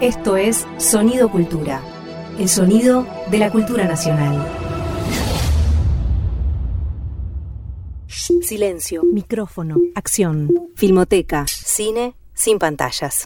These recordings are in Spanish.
Esto es Sonido Cultura, el sonido de la cultura nacional. Silencio, micrófono, acción, filmoteca, cine sin pantallas.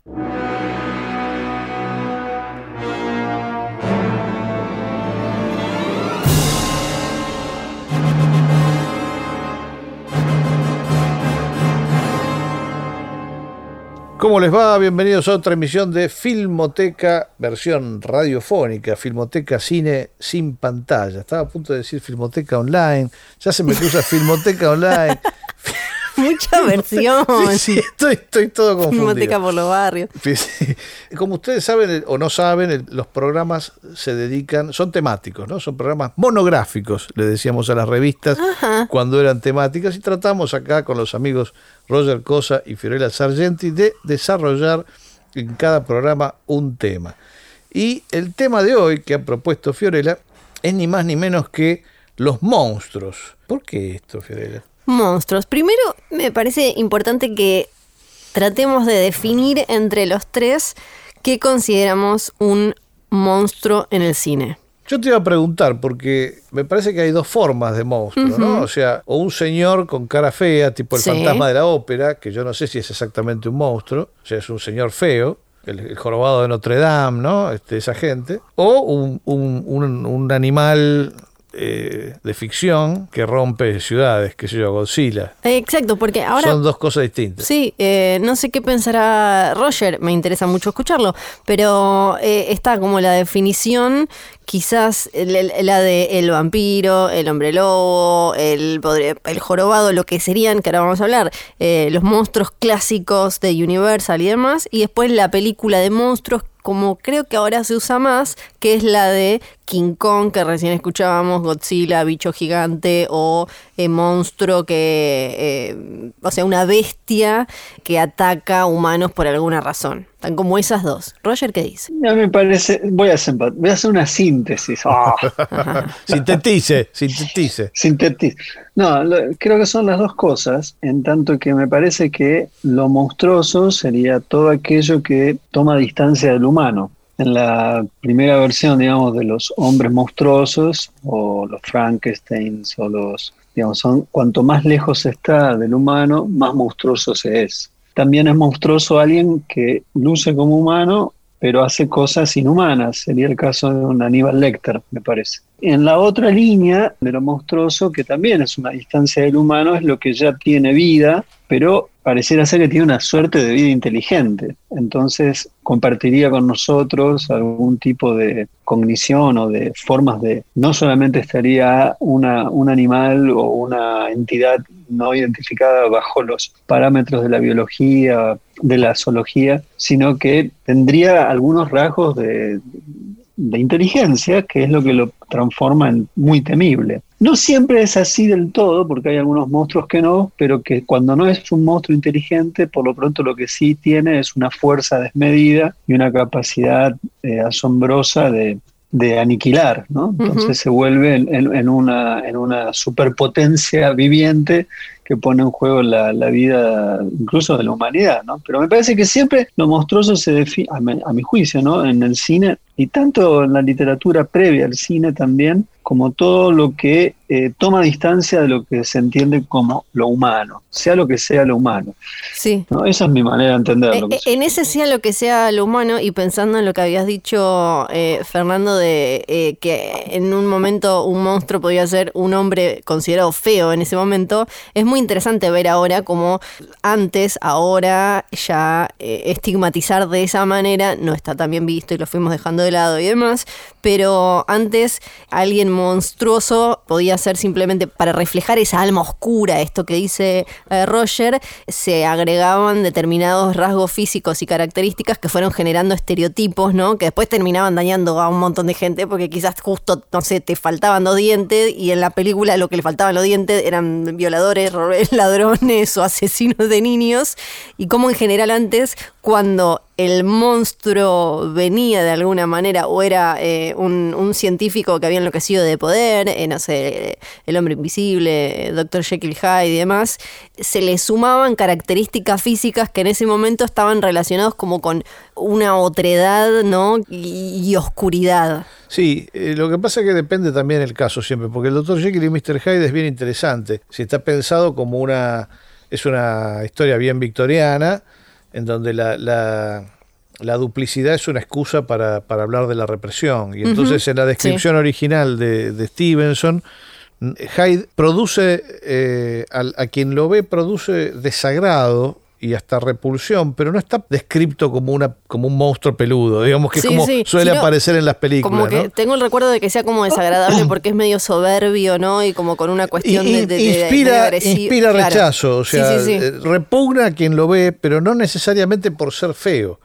¿Cómo les va? Bienvenidos a otra emisión de Filmoteca, versión radiofónica, Filmoteca Cine sin pantalla. Estaba a punto de decir Filmoteca Online, ya se me cruza Filmoteca Online. Mucha versión. Sí, sí, estoy, estoy todo confundido. Filmoteca por los barrios. Como ustedes saben o no saben, los programas se dedican, son temáticos, ¿no? Son programas monográficos, le decíamos a las revistas cuando eran temáticas, y tratamos acá con los amigos Roger Cosa y Fiorella Sargenti de desarrollar en cada programa un tema. Y el tema de hoy que ha propuesto Fiorella es ni más ni menos que los monstruos. ¿Por qué esto, Fiorella? Monstruos. Primero, me parece importante que tratemos de definir entre los tres qué consideramos un monstruo en el cine. Yo te iba a preguntar, porque me parece que hay dos formas de monstruo, ¿no? O sea, o un señor con cara fea, tipo el Sí. fantasma de la ópera, que yo no sé si es exactamente un monstruo, o sea, es un señor feo, el, el jorobado de Notre Dame, ¿no? Este, esa gente. O un, un- un- un animal eh, de ficción que rompe ciudades, que sé yo, Godzilla. Exacto, porque ahora... Son dos cosas distintas. Sí, eh, no sé qué pensará Roger, me interesa mucho escucharlo, pero eh, está como la definición, quizás la de el vampiro, el hombre lobo, el, el jorobado, lo que serían, que ahora vamos a hablar, eh, los monstruos clásicos de Universal y demás, y después la película de monstruos como creo que ahora se usa más, que es la de King Kong, que recién escuchábamos, Godzilla, bicho gigante o eh, monstruo que, eh, o sea, una bestia que ataca humanos por alguna razón. Están como esas dos. Roger, ¿qué dice? Ya me parece, voy a hacer, voy a hacer una síntesis. Ah, Sintetice, sintetice. sintetiz. No, lo- creo que son las dos cosas, en tanto que me parece que lo monstruoso sería todo aquello que toma distancia del humano. En la primera versión, digamos, de los hombres monstruosos, o los Frankensteins, o los, digamos, son cuanto más lejos está del humano, más monstruoso se es. También es monstruoso alguien que luce como humano, pero hace cosas inhumanas. Sería el caso de un Aníbal Lecter, me parece. En la otra línea de lo monstruoso, que también es una distancia del humano, es lo que ya tiene vida, pero pareciera ser que tiene una suerte de vida inteligente. Entonces compartiría con nosotros algún tipo de cognición o de formas de... No solamente estaría una, un animal o una entidad no identificada bajo los parámetros de la biología, de la zoología, sino que tendría algunos rasgos de, de inteligencia, que es lo que lo transforma en muy temible. No siempre es así del todo, porque hay algunos monstruos que no, pero que cuando no es un monstruo inteligente, por lo pronto lo que sí tiene es una fuerza desmedida y una capacidad eh, asombrosa de, de aniquilar, ¿no? Entonces se vuelve en, en- en una, en una superpotencia viviente que pone en juego la, la vida incluso de la humanidad, ¿no? Pero me parece que siempre lo monstruoso se define, a, mi- a mi juicio, ¿no? En el cine y tanto en la literatura previa al cine también, como todo lo que eh, toma distancia de lo que se entiende como lo humano, sea lo que sea lo humano, Sí. ¿no? Esa es mi manera de entenderlo. Eh, eh, en ese sea lo que sea lo humano y pensando en lo que habías dicho, eh, Fernando, de eh, que en un momento un monstruo podía ser un hombre considerado feo en ese momento, es muy interesante ver ahora como antes, ahora ya eh, estigmatizar de esa manera no está tan bien visto y lo fuimos dejando de lado y demás, pero antes alguien monstruoso podía ser simplemente para reflejar esa alma oscura, esto que dice eh, Roger, se agregaban determinados rasgos físicos y características que fueron generando estereotipos, ¿no? Que después terminaban dañando a un montón de gente porque quizás justo, no sé, te faltaban dos dientes y en la película lo que le faltaban los dientes eran violadores, ladrones o asesinos de niños y como en general antes cuando el monstruo venía de alguna manera o era eh, un, científico que había enloquecido de poder, eh, no sé, el hombre invisible, Dr. Jekyll Hyde y demás, se le sumaban características físicas que en ese momento estaban relacionados como con una otredad, ¿no? Y, oscuridad. Sí, eh, lo que pasa es que depende también el caso siempre, porque el Dr. Jekyll y Mr. Hyde es bien interesante. Si está pensado como una es una historia bien victoriana, en donde la, la, duplicidad es una excusa para, para, hablar de la represión. Y entonces en la descripción original de, de, Stevenson, Hyde produce, eh, a, quien lo ve, produce desagrado y hasta repulsión, pero no está descrito como una como un monstruo peludo, digamos que es como suele aparecer en las películas. Como que tengo el recuerdo de que sea como desagradable porque es medio soberbio, ¿no? Y como con una cuestión de, inspira, inspira rechazo, o sea, eh, repugna a quien lo ve, pero no necesariamente por ser feo.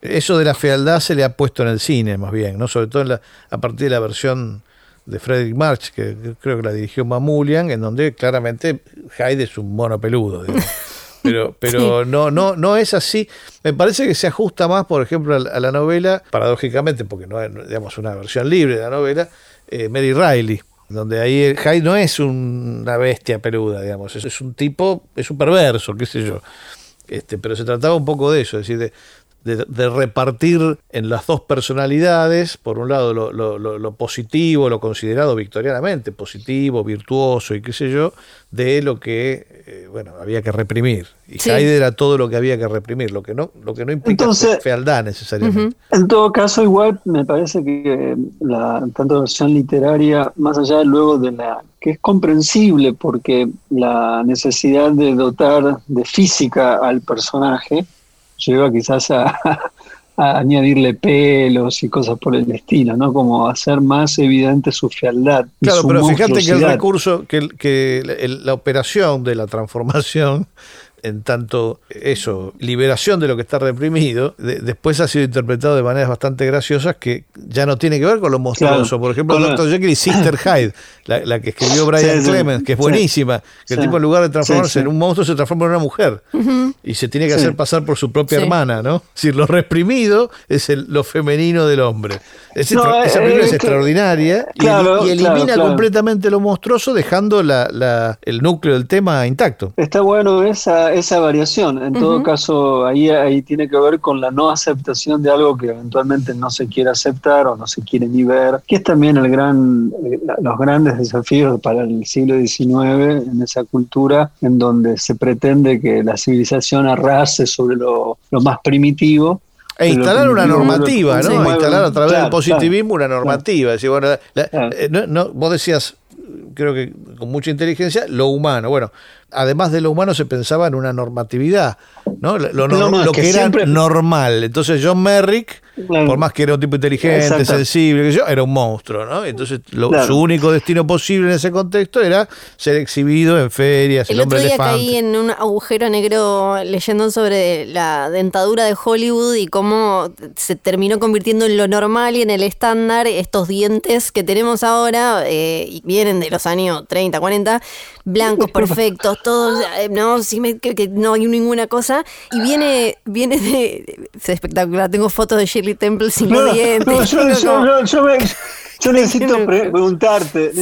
Eso de la fealdad se le ha puesto en el cine, más bien, no, sobre todo a partir de la versión de Frederick March, que creo que la dirigió Mamulian, en donde claramente Hyde es un mono peludo. Pero, pero no, no, no es así. Me parece que se ajusta más, por ejemplo, a la novela, paradójicamente, porque no es digamos, una versión libre de la novela, eh, Mary Riley donde ahí Hyde no es una bestia peluda, digamos, es, un tipo, es un perverso, qué sé yo. Este, pero se trataba un poco de eso, es decir, de, de, repartir en las dos personalidades, por un lado lo, lo, positivo, lo considerado victorianamente positivo, virtuoso y qué sé yo, de lo que eh, bueno había que reprimir. Y sí. era todo lo que había que reprimir, lo que no, lo que no implica fealdad necesariamente. En todo caso, igual me parece que la tanto versión literaria, más allá luego de la que es comprensible porque la necesidad de dotar de física al personaje lleva quizás a, añadirle pelos y cosas por el estilo, ¿no? Como hacer más evidente su fealdad. Claro, pero fíjate que el recurso, que, que la operación de la transformación en tanto eso, liberación de lo que está reprimido, después ha sido interpretado de maneras bastante graciosas que ya no tiene que ver con lo monstruoso. Por ejemplo, Dr. Jekyll y Sister Hyde, la, que escribió Brian Clemens, que es buenísima, que el tipo en lugar de transformarse en un monstruo se transforma en una mujer y se tiene que hacer pasar por su propia hermana, ¿no? Es decir, lo reprimido es lo femenino del hombre. esa película es, extraordinaria y, elimina completamente lo monstruoso dejando el núcleo del tema intacto. Está bueno esa esa, variación. En todo caso, ahí, ahí tiene que ver con la no aceptación de algo que eventualmente no se quiere aceptar o no se quiere ni ver, que es también el gran, eh, los grandes desafíos para el siglo XIX en esa cultura en donde se pretende que la civilización arrase sobre lo, más primitivo e instalar una normativa, ¿no? instalar a través del positivismo una normativa. Decir, bueno, eh, no, vos decías, creo que con mucha inteligencia, lo humano. Bueno, además de lo humano se pensaba en una normatividad, ¿no? Lo, que, era normal. Entonces John Merrick, por más que era un tipo inteligente, sensible, que yo, era un monstruo, ¿no? Entonces su único destino posible en ese contexto era ser exhibido en ferias, el, el hombre otro día caí en un agujero negro leyendo sobre la dentadura de Hollywood y cómo se terminó convirtiendo en lo normal y en el estándar estos dientes que tenemos ahora y eh, vienen de los años 30, 40, blancos, perfectos, todos, eh, no, sí me, que, no hay ninguna cosa. Y viene, viene de, es espectacular, tengo fotos de Shirley Temple sin los dientes. yo, me, yo necesito preguntarte,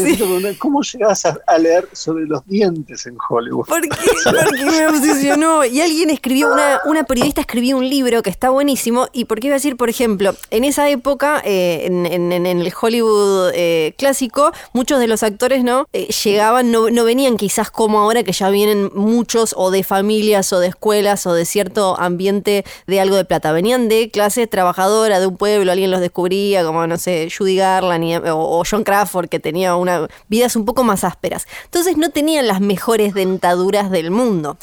¿cómo llegas a, leer sobre los dientes en Hollywood? Porque, porque me obsesionó. Y alguien escribió, una, una periodista escribió un libro que está buenísimo. Y porque iba a decir, por ejemplo, en esa época, eh, en, el Hollywood eh, clásico, muchos de los actores no eh, llegaban, no, no venían quizás como ahora que ya vienen muchos o de familias o de escuelas o de cierto ambiente de algo de plata. Venían de clase trabajadora de un pueblo, alguien los descubría, como no sé, Judy Garland o, John Crawford, que tenía una, vidas un poco más ásperas. Entonces no tenían las mejores dentaduras del mundo.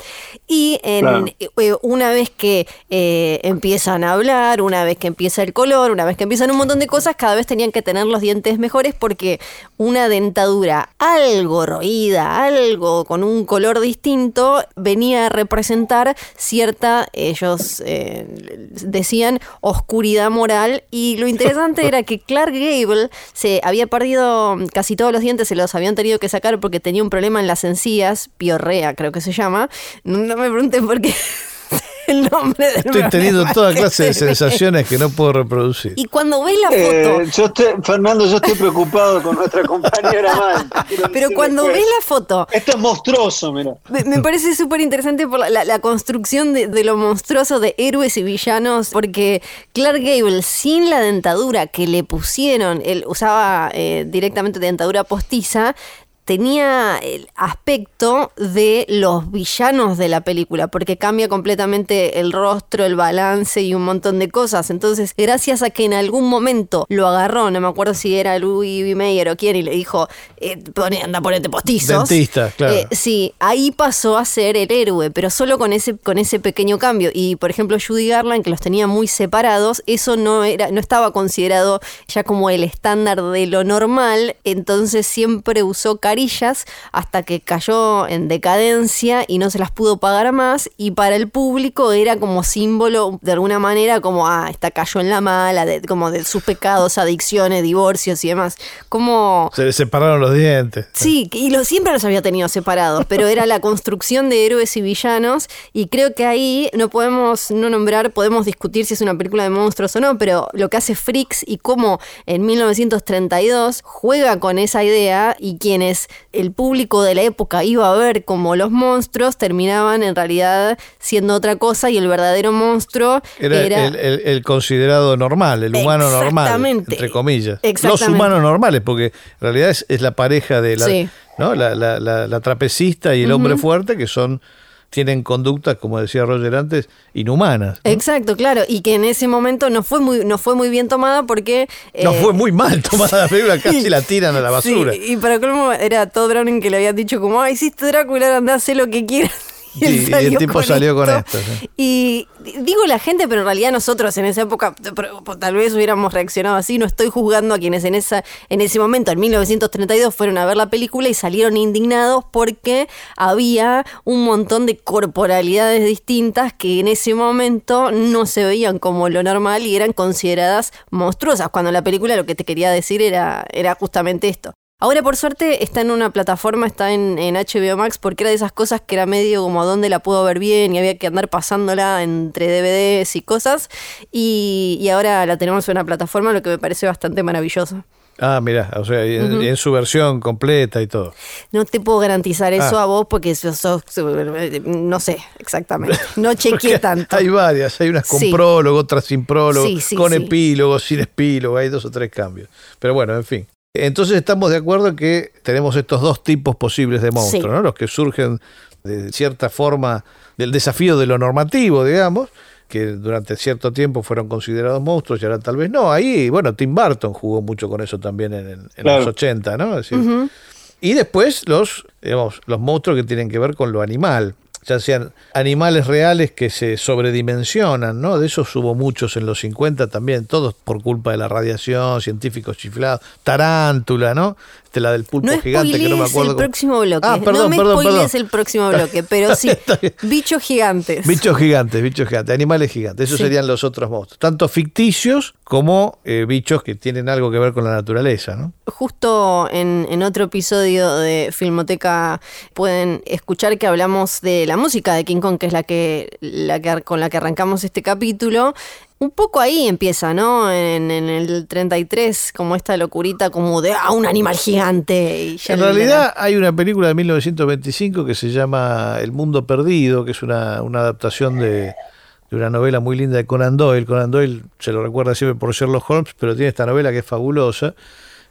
Y en, eh, una vez que eh, empiezan a hablar, una vez que empieza el color, una vez que empiezan un montón de cosas, cada vez tenían que tener los dientes mejores porque una dentadura algo roída, algo con un color distinto, venía a representar cierta, ellos eh, decían, oscuridad moral. Y lo interesante era que Clark Gable se había perdido casi todos los dientes, se los habían tenido que sacar porque tenía un problema en las encías, piorrea creo que se llama. No, me pregunten por qué. el nombre del Estoy teniendo toda clase de sensaciones que no puedo reproducir. Y cuando ves la Eh, foto, yo estoy, Fernando, yo estoy preocupado con nuestra compañera Mal. pero cuando ves la foto, Esto es monstruoso, mira. Me, me parece súper interesante por la, la- la construcción de, de lo monstruoso de héroes y villanos, porque Clark Gable, sin la dentadura que le pusieron, él usaba eh, directamente dentadura postiza, tenía el aspecto de los villanos de la película, porque cambia completamente el rostro, el balance y un montón de cosas. Entonces, gracias a que en algún momento lo agarró, no me acuerdo si era Louis B. Mayer o quién, y le dijo, eh, pone- anda, ponete postizos. Dentista, claro. Eh, sí, ahí pasó a ser el héroe, pero solo con ese, con ese pequeño cambio. Y por ejemplo, Judy Garland, que los tenía muy separados, eso no era, no estaba considerado ya como el estándar de lo normal. Entonces siempre usó hasta que cayó en decadencia y no se las pudo pagar más. Y para el público era como símbolo, de alguna manera, como ah, esta cayó en la mala, de, como de sus pecados, adicciones, divorcios y demás. Como Se le separaron los dientes. Sí, y lo, siempre los había tenido separados, pero era la construcción de héroes y villanos y creo que ahí no podemos no nombrar, podemos discutir si es una película de monstruos o no, pero lo que hace Freaks y cómo en 1932 juega con esa idea y quienes el público de la época iba a ver como los monstruos terminaban en realidad siendo otra cosa y el verdadero monstruo Era, era... el, el- el considerado normal, el humano normal, entre comillas. Los humanos normales, porque en realidad es, es la pareja de la, Sí. ¿no? la, la- la- la trapecista y el hombre fuerte que son tienen conductas, como decía Roger antes, inhumanas. ¿no? Exacto, claro, y que en ese momento no fue muy, no fue muy bien tomada porque... No eh, fue muy mal tomada la película, casi la tiran a la basura. Sí, y para colmo era todo Browning que le había dicho como, ay, hiciste Drácula, anda, haz lo que quieras. Sí, y el tipo salió con esto, sí. Y digo la gente, pero en realidad nosotros en esa época tal vez hubiéramos reaccionado así. No estoy juzgando a quienes en esa en ese momento, en 1932, fueron a ver la película y salieron indignados porque había un montón de corporalidades distintas que en ese momento no se veían como lo normal y eran consideradas monstruosas. Cuando la película lo que te quería decir era, era justamente esto. Ahora, por suerte, está en una plataforma, está en, en HBO Max, porque era de esas cosas que era medio como dónde la puedo ver bien y había que andar pasándola entre DVDs y cosas. Y, y ahora la tenemos en una plataforma, lo que me parece bastante maravilloso. Ah, mira, o sea, en, en su versión completa y todo. No te puedo garantizar eso Ah. a vos porque sos, sos- no sé exactamente. No chequeé tanto. Hay varias, hay unas con Sí. prólogo, otras sin prólogo, Sí, sí, con epílogo, sin epílogo, hay dos o tres cambios. Pero bueno, en fin. Entonces estamos de acuerdo en que tenemos estos dos tipos posibles de monstruos, Sí. ¿no? Los que surgen de cierta forma del desafío de lo normativo, digamos, que durante cierto tiempo fueron considerados monstruos y ahora tal vez no. Ahí, bueno, Tim Burton jugó mucho con eso también en, en Claro. los 80, ¿no? Es decir, y después los, digamos, los monstruos que tienen que ver con lo animal, ya sean animales reales que se sobredimensionan, ¿no? De esos hubo muchos en los 50 también, todos por culpa de la radiación, científicos chiflados, tarántula, ¿no? Este, la del pulpo No gigante que no me acuerdo. el cómo- próximo bloque. Ah, perdón, no me perdón, perdón. el próximo bloque, pero sí, bichos gigantes. Bichos gigantes, bichos gigantes, animales gigantes, esos Sí. serían los otros monstruos, tanto ficticios como eh, bichos que tienen algo que ver con la naturaleza, ¿no? Justo en, en otro episodio de Filmoteca pueden escuchar que hablamos de la música de King Kong, que es la que, la que con la que arrancamos este capítulo. Un poco ahí empieza, ¿no? En, en el 33, como esta locurita como de ah, un animal gigante. y En realidad hay una película de 1925 que se llama El Mundo Perdido, que es una, una adaptación de, de una novela muy linda de Conan Doyle. Conan Doyle se lo recuerda siempre por Sherlock Holmes, pero tiene esta novela que es fabulosa,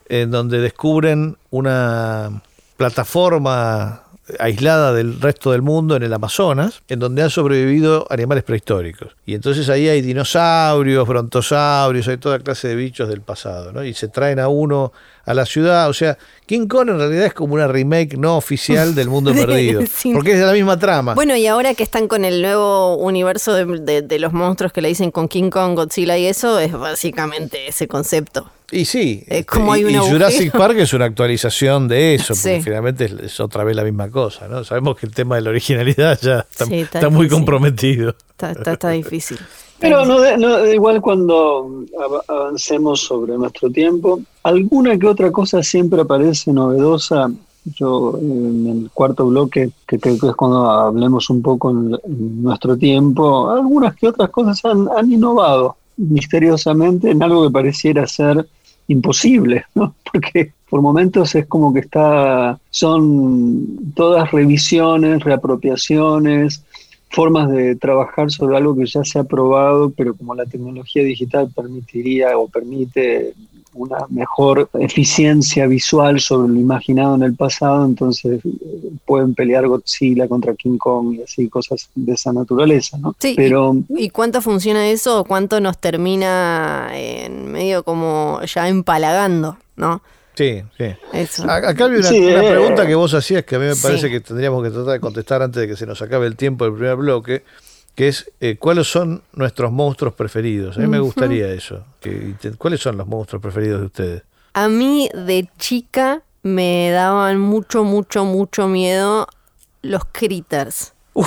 en donde descubren una plataforma aislada del resto del mundo en el Amazonas, en donde han sobrevivido animales prehistóricos. Y entonces ahí hay dinosaurios, brontosaurios, hay toda clase de bichos del pasado, ¿no? Y se traen a uno a la ciudad, o sea, King Kong en realidad es como una remake no oficial del mundo perdido, Sí. porque es de la misma trama. Bueno, y ahora que están con el nuevo universo de, de- de los monstruos que le dicen con King Kong, Godzilla y eso, es básicamente ese concepto. Y sí, Es este, como hay y, un y Jurassic. Park es una actualización de eso, porque Sí. finalmente es, es otra vez la misma cosa, ¿no? Sabemos que el tema de la originalidad ya está, Sí, está está muy comprometido. Está, difícil. Pero no, no, igual cuando av- avancemos sobre nuestro tiempo, alguna que otra cosa siempre aparece novedosa Yo en el cuarto bloque, que creo que es cuando hablemos un poco en, nuestro tiempo, algunas que otras cosas han, han innovado misteriosamente en algo que pareciera ser imposible, ¿no? Porque por momentos es como que está, son todas revisiones, reapropiaciones, formas de trabajar sobre algo que ya se ha probado, pero como la tecnología digital permitiría o permite una mejor eficiencia visual sobre lo imaginado en el pasado, entonces eh, pueden pelear Godzilla contra King Kong y así, cosas de esa naturaleza, ¿no? Sí, Pero, ¿y, cuánto funciona eso? ¿Cuánto nos termina en medio como ya empalagando, ¿no? Sí, sí. Acá había una, eh, pregunta que vos hacías que a mí me parece que tendríamos que tratar de contestar antes de que se nos acabe el tiempo del primer bloque, que es eh, cuáles son nuestros monstruos preferidos. A mí me gustaría eso. ¿Cuáles son los monstruos preferidos de ustedes? A mí de chica me daban mucho, mucho, mucho miedo los critters.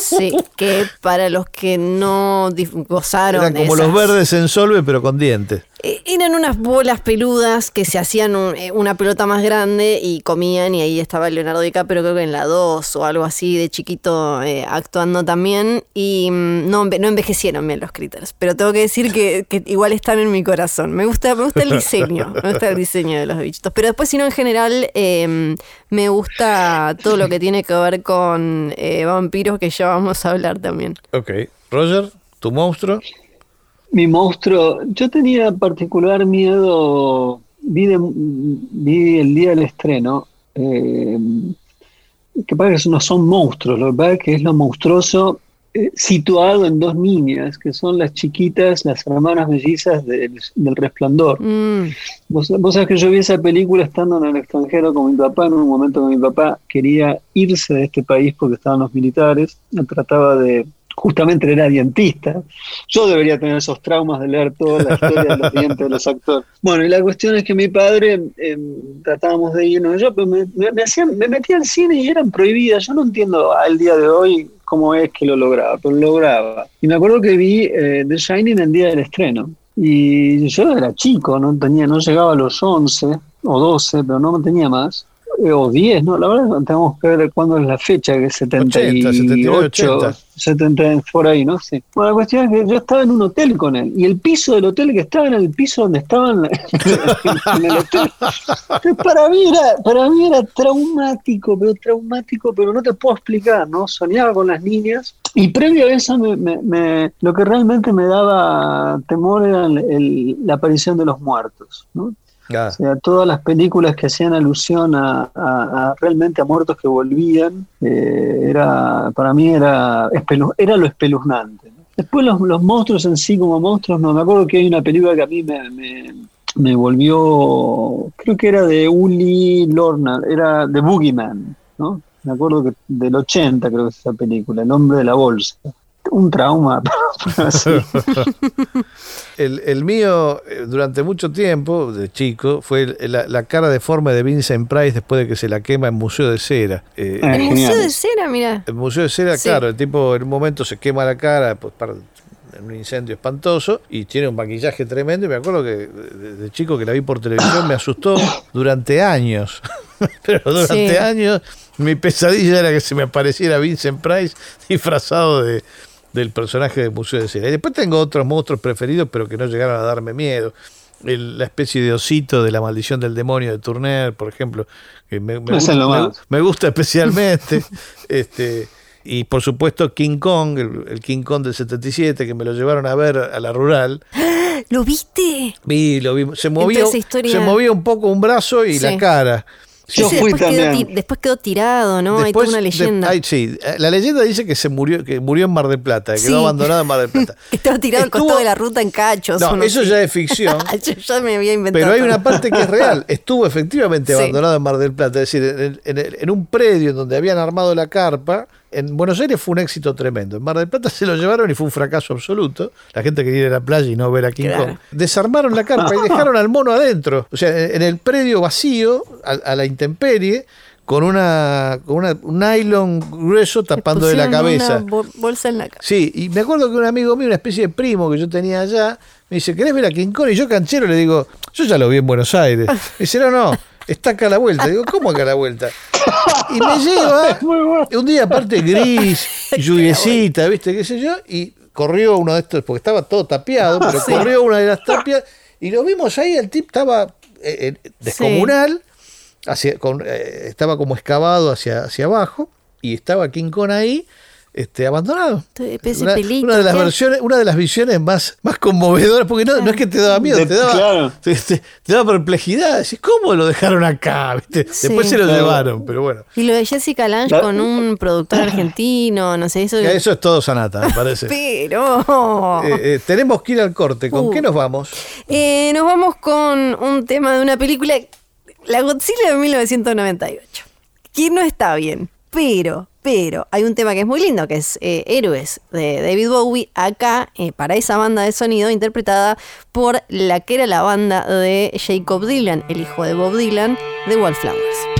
sí, que para los que no gozaron Eran como los verdes en solve, pero con dientes. Eh, eran unas bolas peludas que se hacían eh, una pelota más grande y comían y ahí estaba Leonardo DiCaprio creo que en la 2 o algo así de chiquito eh, actuando también y mm, no, no envejecieron bien los critters, pero tengo que decir que, igual están en mi corazón. Me gusta, me gusta el diseño, me gusta el diseño de los bichitos, pero después si no en general em, me gusta todo lo que tiene que ver con vampiros que ya vamos a hablar también. Ok, Roger, tu monstruo. Mi monstruo, yo tenía particular miedo, vi, el día del estreno, eh, que parece que no son monstruos, lo que pasa es que es lo monstruoso eh, situado en dos niñas, que son las chiquitas, las hermanas mellizas del, Resplandor. Mm. Vos, vos, sabés que yo vi esa película estando en el extranjero con mi papá, en un momento que mi papá quería irse de este país porque estaban los militares, trataba de justamente era dientista. Yo debería tener esos traumas de leer toda la historia de los dientes de los actores. Bueno, y la cuestión es que mi padre, em, tratábamos de irnos, yo me, me, hacían, me metía al cine y eran prohibidas. Yo no entiendo al día de hoy cómo es que lo lograba, pero lo lograba. Y me acuerdo que vi eh, The Shining el día del estreno. Y yo era chico, no tenía, no llegaba a los 11 o 12, pero no tenía más. Eh, o 10, ¿no? La verdad tenemos que ver cuándo es la fecha, que es 78, 80, 70, por ahí, ¿no? Sí. Bueno, la cuestión es que yo estaba en un hotel con él y el piso del hotel que estaba en el piso donde estaban en el hotel. para mí era, para mí era traumático, pero traumático, pero no te puedo explicar, ¿no? Soñaba con las niñas y previo a eso me, me, lo que realmente me daba temor era la aparición de los muertos, ¿no? O sea, todas las películas que hacían alusión a, realmente a muertos que volvían, eh, era para mí era, era lo espeluznante. Después los, monstruos en sí como monstruos, no, me acuerdo que hay una película que a mí me, me, volvió, creo que era de Uli Lorna, era de Boogeyman, ¿no? Me acuerdo que del 80 creo que es esa película, El hombre de la bolsa un trauma. el, mío, eh, durante mucho tiempo, de chico, fue la, cara deforme de Vincent Price después de que se la quema en Museo de Cera. Eh, ah, ¿El Museo de Cera, mira? El Museo de Cera, claro, el tipo en un momento se quema la cara pues, para, en un incendio espantoso y tiene un maquillaje tremendo. Y me acuerdo que de, chico que la vi por televisión me asustó durante años. Pero durante años mi pesadilla era que se me apareciera Vincent Price disfrazado de, del personaje de Museo de Cera. Y después tengo otros monstruos preferidos, pero que no llegaron a darme miedo. la especie de osito de la maldición del demonio de Turner, por ejemplo, que me, gusta, especialmente. este Y por supuesto King Kong, el, King Kong del 77, que me lo llevaron a ver a la rural. ¿Lo viste? Vi, lo vi. Se movía, se movía un poco un brazo y la cara. Yo fui después, Quedó, después quedó tirado, ¿no? Hay toda una leyenda. sí, la leyenda dice que se murió, que murió en Mar del Plata, que quedó abandonado en Mar del Plata. Estaba tirado al costado de la ruta en cachos. No, eso ya es ficción. Yo ya me había inventado. Pero hay una parte que es real. Estuvo efectivamente abandonado en Mar del Plata. Es decir, en, un predio en donde habían armado la carpa, en Buenos Aires fue un éxito tremendo. En Mar del Plata se lo llevaron y fue un fracaso absoluto. La gente quería ir a la playa y no ver a King Kong. Desarmaron la carpa y dejaron al mono adentro. O sea, en el predio vacío, a, la intemperie, con una con una, un nylon grueso tapando de la cabeza. Una bolsa en la cabeza. Sí, y me acuerdo que un amigo mío, una especie de primo que yo tenía allá, me dice, ¿querés ver a King Kong? Y yo canchero le digo, yo ya lo vi en Buenos Aires. Me dice, no, no, está acá a la vuelta. Digo, ¿cómo acá a la vuelta? Y me lleva, un día aparte gris, lluviecita, ¿viste? ¿Qué sé yo? Y corrió uno de estos, porque estaba todo tapiado, pero corrió una de las tapias y lo vimos ahí, el tip estaba eh, eh, descomunal, hacia, con, eh, estaba como excavado hacia, hacia abajo y estaba King Kong ahí este, abandonado. Una, una, de las versiones, una de las visiones más, más conmovedoras, porque no, no es que te daba miedo, te daba, te, daba perplejidad. Decís, ¿cómo lo dejaron acá? Después se lo llevaron, pero bueno. Y lo de Jessica Lange con un productor argentino, no sé, eso. Eso es todo Sanata, me parece. pero. Eh, eh, tenemos que ir al corte. ¿Con uh. qué nos vamos? Eh, nos vamos con un tema de una película, La Godzilla de 1998. Que no está bien, pero pero hay un tema que es muy lindo, que es eh, Héroes de David Bowie, acá eh, para esa banda de sonido interpretada por la que era la banda de Jacob Dylan, el hijo de Bob Dylan, de Wallflowers.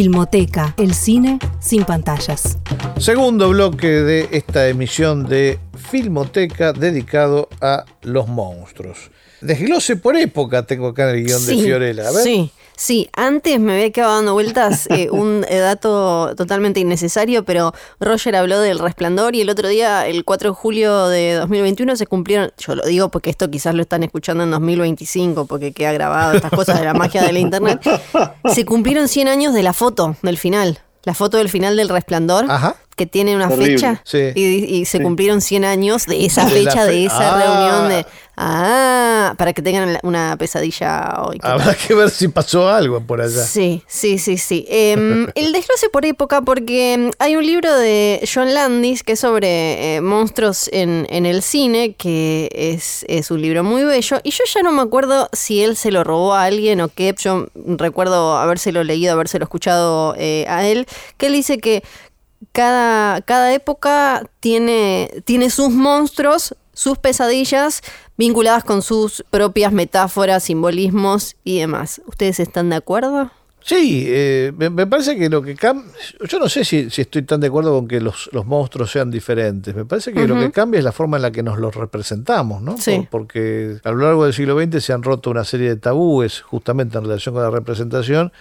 Filmoteca, el cine sin pantallas. Segundo bloque de esta emisión de Filmoteca dedicado a los monstruos. Desglose por época tengo acá en el guion de Fiorella. A ver. Sí. Sí, antes me había quedado dando vueltas eh, un dato totalmente innecesario, pero Roger habló del resplandor y el otro día, el 4 de julio de 2021, se cumplieron, yo lo digo porque esto quizás lo están escuchando en 2025, porque queda grabado estas cosas de la magia de la internet, se cumplieron 100 años de la foto del final. La foto del final del resplandor, que tiene una fecha, y, se cumplieron 100 años de esa fecha, de, esa reunión de... Ah, para que tengan una pesadilla hoy. Habrá que ver si pasó algo por allá. Sí, sí, sí, sí. Em, el desglose por época, porque em, hay un libro de John Landis que es sobre eh, monstruos en, el cine, que es, es un libro muy bello. Y yo ya no me acuerdo si él se lo robó a alguien o qué. Yo recuerdo habérselo leído, habérselo escuchado eh, a él, que él dice que cada, cada época tiene, tiene sus monstruos, sus pesadillas vinculadas con sus propias metáforas, simbolismos y demás. ¿Ustedes están de acuerdo? Sí, eh, me, parece que lo que cambia, yo no sé si, estoy tan de acuerdo con que los, monstruos sean diferentes, me parece que lo que cambia es la forma en la que nos los representamos, ¿no? Sí. porque a lo largo del siglo XX se han roto una serie de tabúes justamente en relación con la representación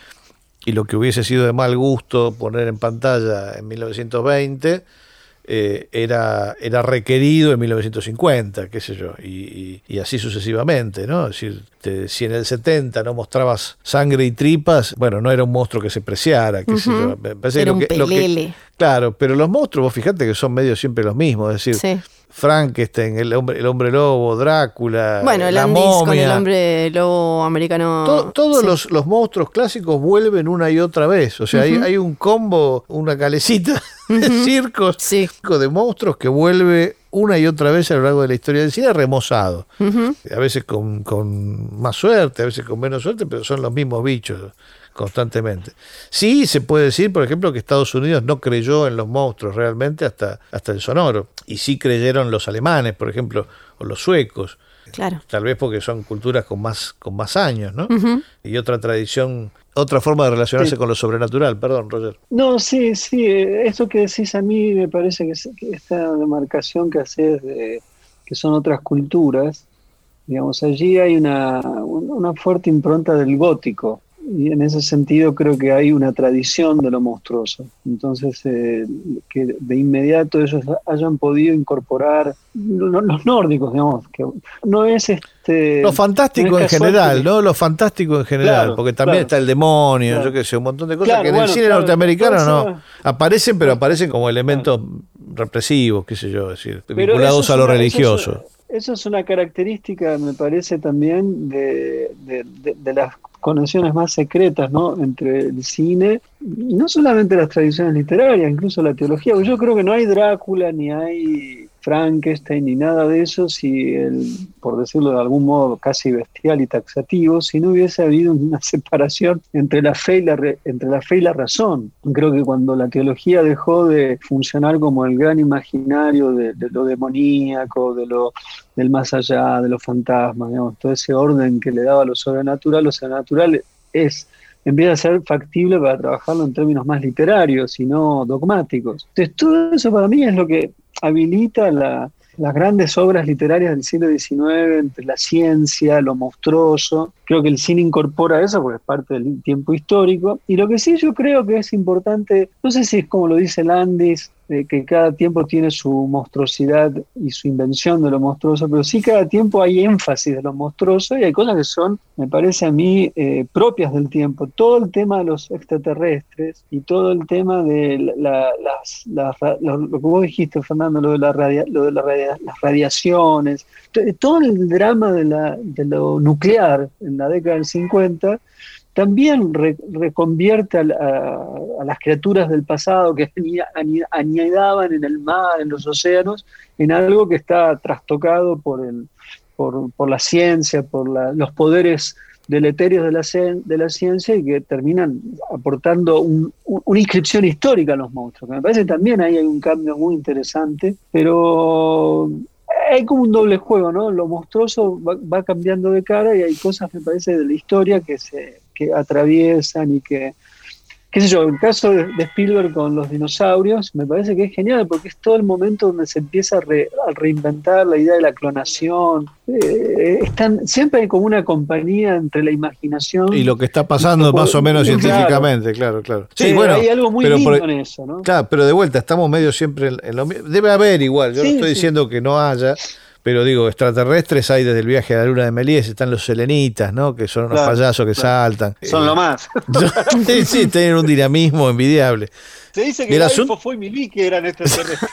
y lo que hubiese sido de mal gusto poner en pantalla en 1920 eh, era, era requerido en 1950, qué sé yo, y, así sucesivamente, ¿no? Es decir, si en el 70 no mostrabas sangre y tripas, bueno, no era un monstruo que se preciara, qué sé yo. era un pelele. claro, pero los monstruos, vos fíjate que son medio siempre los mismos, es decir, Frankenstein, el hombre, el hombre lobo, Drácula, bueno, la momia. con el hombre lobo americano. todos los, los, monstruos clásicos vuelven una y otra vez. O sea, hay, hay, un combo, una calecita de circos de monstruos que vuelve una y otra vez a lo largo de la historia del cine remozado. A veces con, con más suerte, a veces con menos suerte, pero son los mismos bichos constantemente. Sí, se puede decir, por ejemplo, que Estados Unidos no creyó en los monstruos realmente hasta, hasta el sonoro. Y sí creyeron los alemanes, por ejemplo, o los suecos. Claro. Tal vez porque son culturas con más, con más años, ¿no? Y otra tradición, otra forma de relacionarse con lo sobrenatural. Perdón, Roger. No, sí, sí. Eso que decís a mí me parece que, esta demarcación que haces de que son otras culturas, digamos, allí hay una, una fuerte impronta del gótico y en ese sentido creo que hay una tradición de lo monstruoso. Entonces, eh, que de inmediato ellos hayan podido incorporar los nórdicos, digamos, que no es este... Lo fantástico en general, ¿no? Lo fantástico en general, porque también está el demonio, yo qué sé, un montón de cosas que en el cine norteamericano no aparecen, pero aparecen como elementos represivos, qué sé yo, decir, vinculados a lo religioso. Eso es una característica, me parece, también de, de, de, las conexiones más secretas ¿no? entre el cine y no solamente las tradiciones literarias, incluso la teología. Yo creo que no hay Drácula ni hay Frankenstein ni nada de eso, si el, por decirlo de algún modo casi bestial y taxativo, si no hubiese habido una separación entre la fe y la, entre la, fe y la razón. Creo que cuando la teología dejó de funcionar como el gran imaginario de, lo demoníaco, de lo del más allá, de los fantasmas, digamos, todo ese orden que le daba lo sobrenatural, lo sobrenatural es empieza a ser factible para trabajarlo en términos más literarios y no dogmáticos. Entonces, todo eso para mí es lo que habilita las grandes obras literarias del siglo XIX, entre la ciencia, lo monstruoso. Creo que el cine incorpora eso porque es parte del tiempo histórico. Y lo que sí yo creo que es importante, no sé si es como lo dice Landis, que cada tiempo tiene su monstruosidad y su invención de lo monstruoso, pero sí cada tiempo hay énfasis de lo monstruoso y hay cosas que son, me parece a mí, eh, propias del tiempo. Todo el tema de los extraterrestres y todo el tema de las, lo, que vos dijiste, Fernando, lo de, la lo de las radiaciones, todo el drama de, de lo nuclear en la década del 50 también reconvierte a, las criaturas del pasado que anidaban en el mar, en los océanos, en algo que está trastocado por, el, por, la ciencia, por los poderes deleterios de la, de la ciencia y que terminan aportando una inscripción histórica a los monstruos. Me parece que también ahí hay un cambio muy interesante, pero hay como un doble juego, ¿no? Lo monstruoso va, cambiando de cara y hay cosas, me parece, de la historia que se que atraviesan y que qué sé yo, el caso de, Spielberg con los dinosaurios me parece que es genial porque es todo el momento donde se empieza a, reinventar la idea de la clonación. Eh, están, siempre hay como una compañía entre la imaginación y lo que está pasando más o menos científicamente, claro, claro. Sí, bueno, hay algo muy lindo en eso, ¿no? Claro, pero de vuelta, estamos medio siempre en, lo mismo. Debe haber igual, yo no estoy diciendo que no haya pero digo, extraterrestres hay desde el viaje a la luna de Melíes, están los selenitas, ¿no? Que son unos payasos que saltan. Son lo más. sí, sí, tienen un dinamismo envidiable. Se dice que el asunto... fue Milí que eran extraterrestres.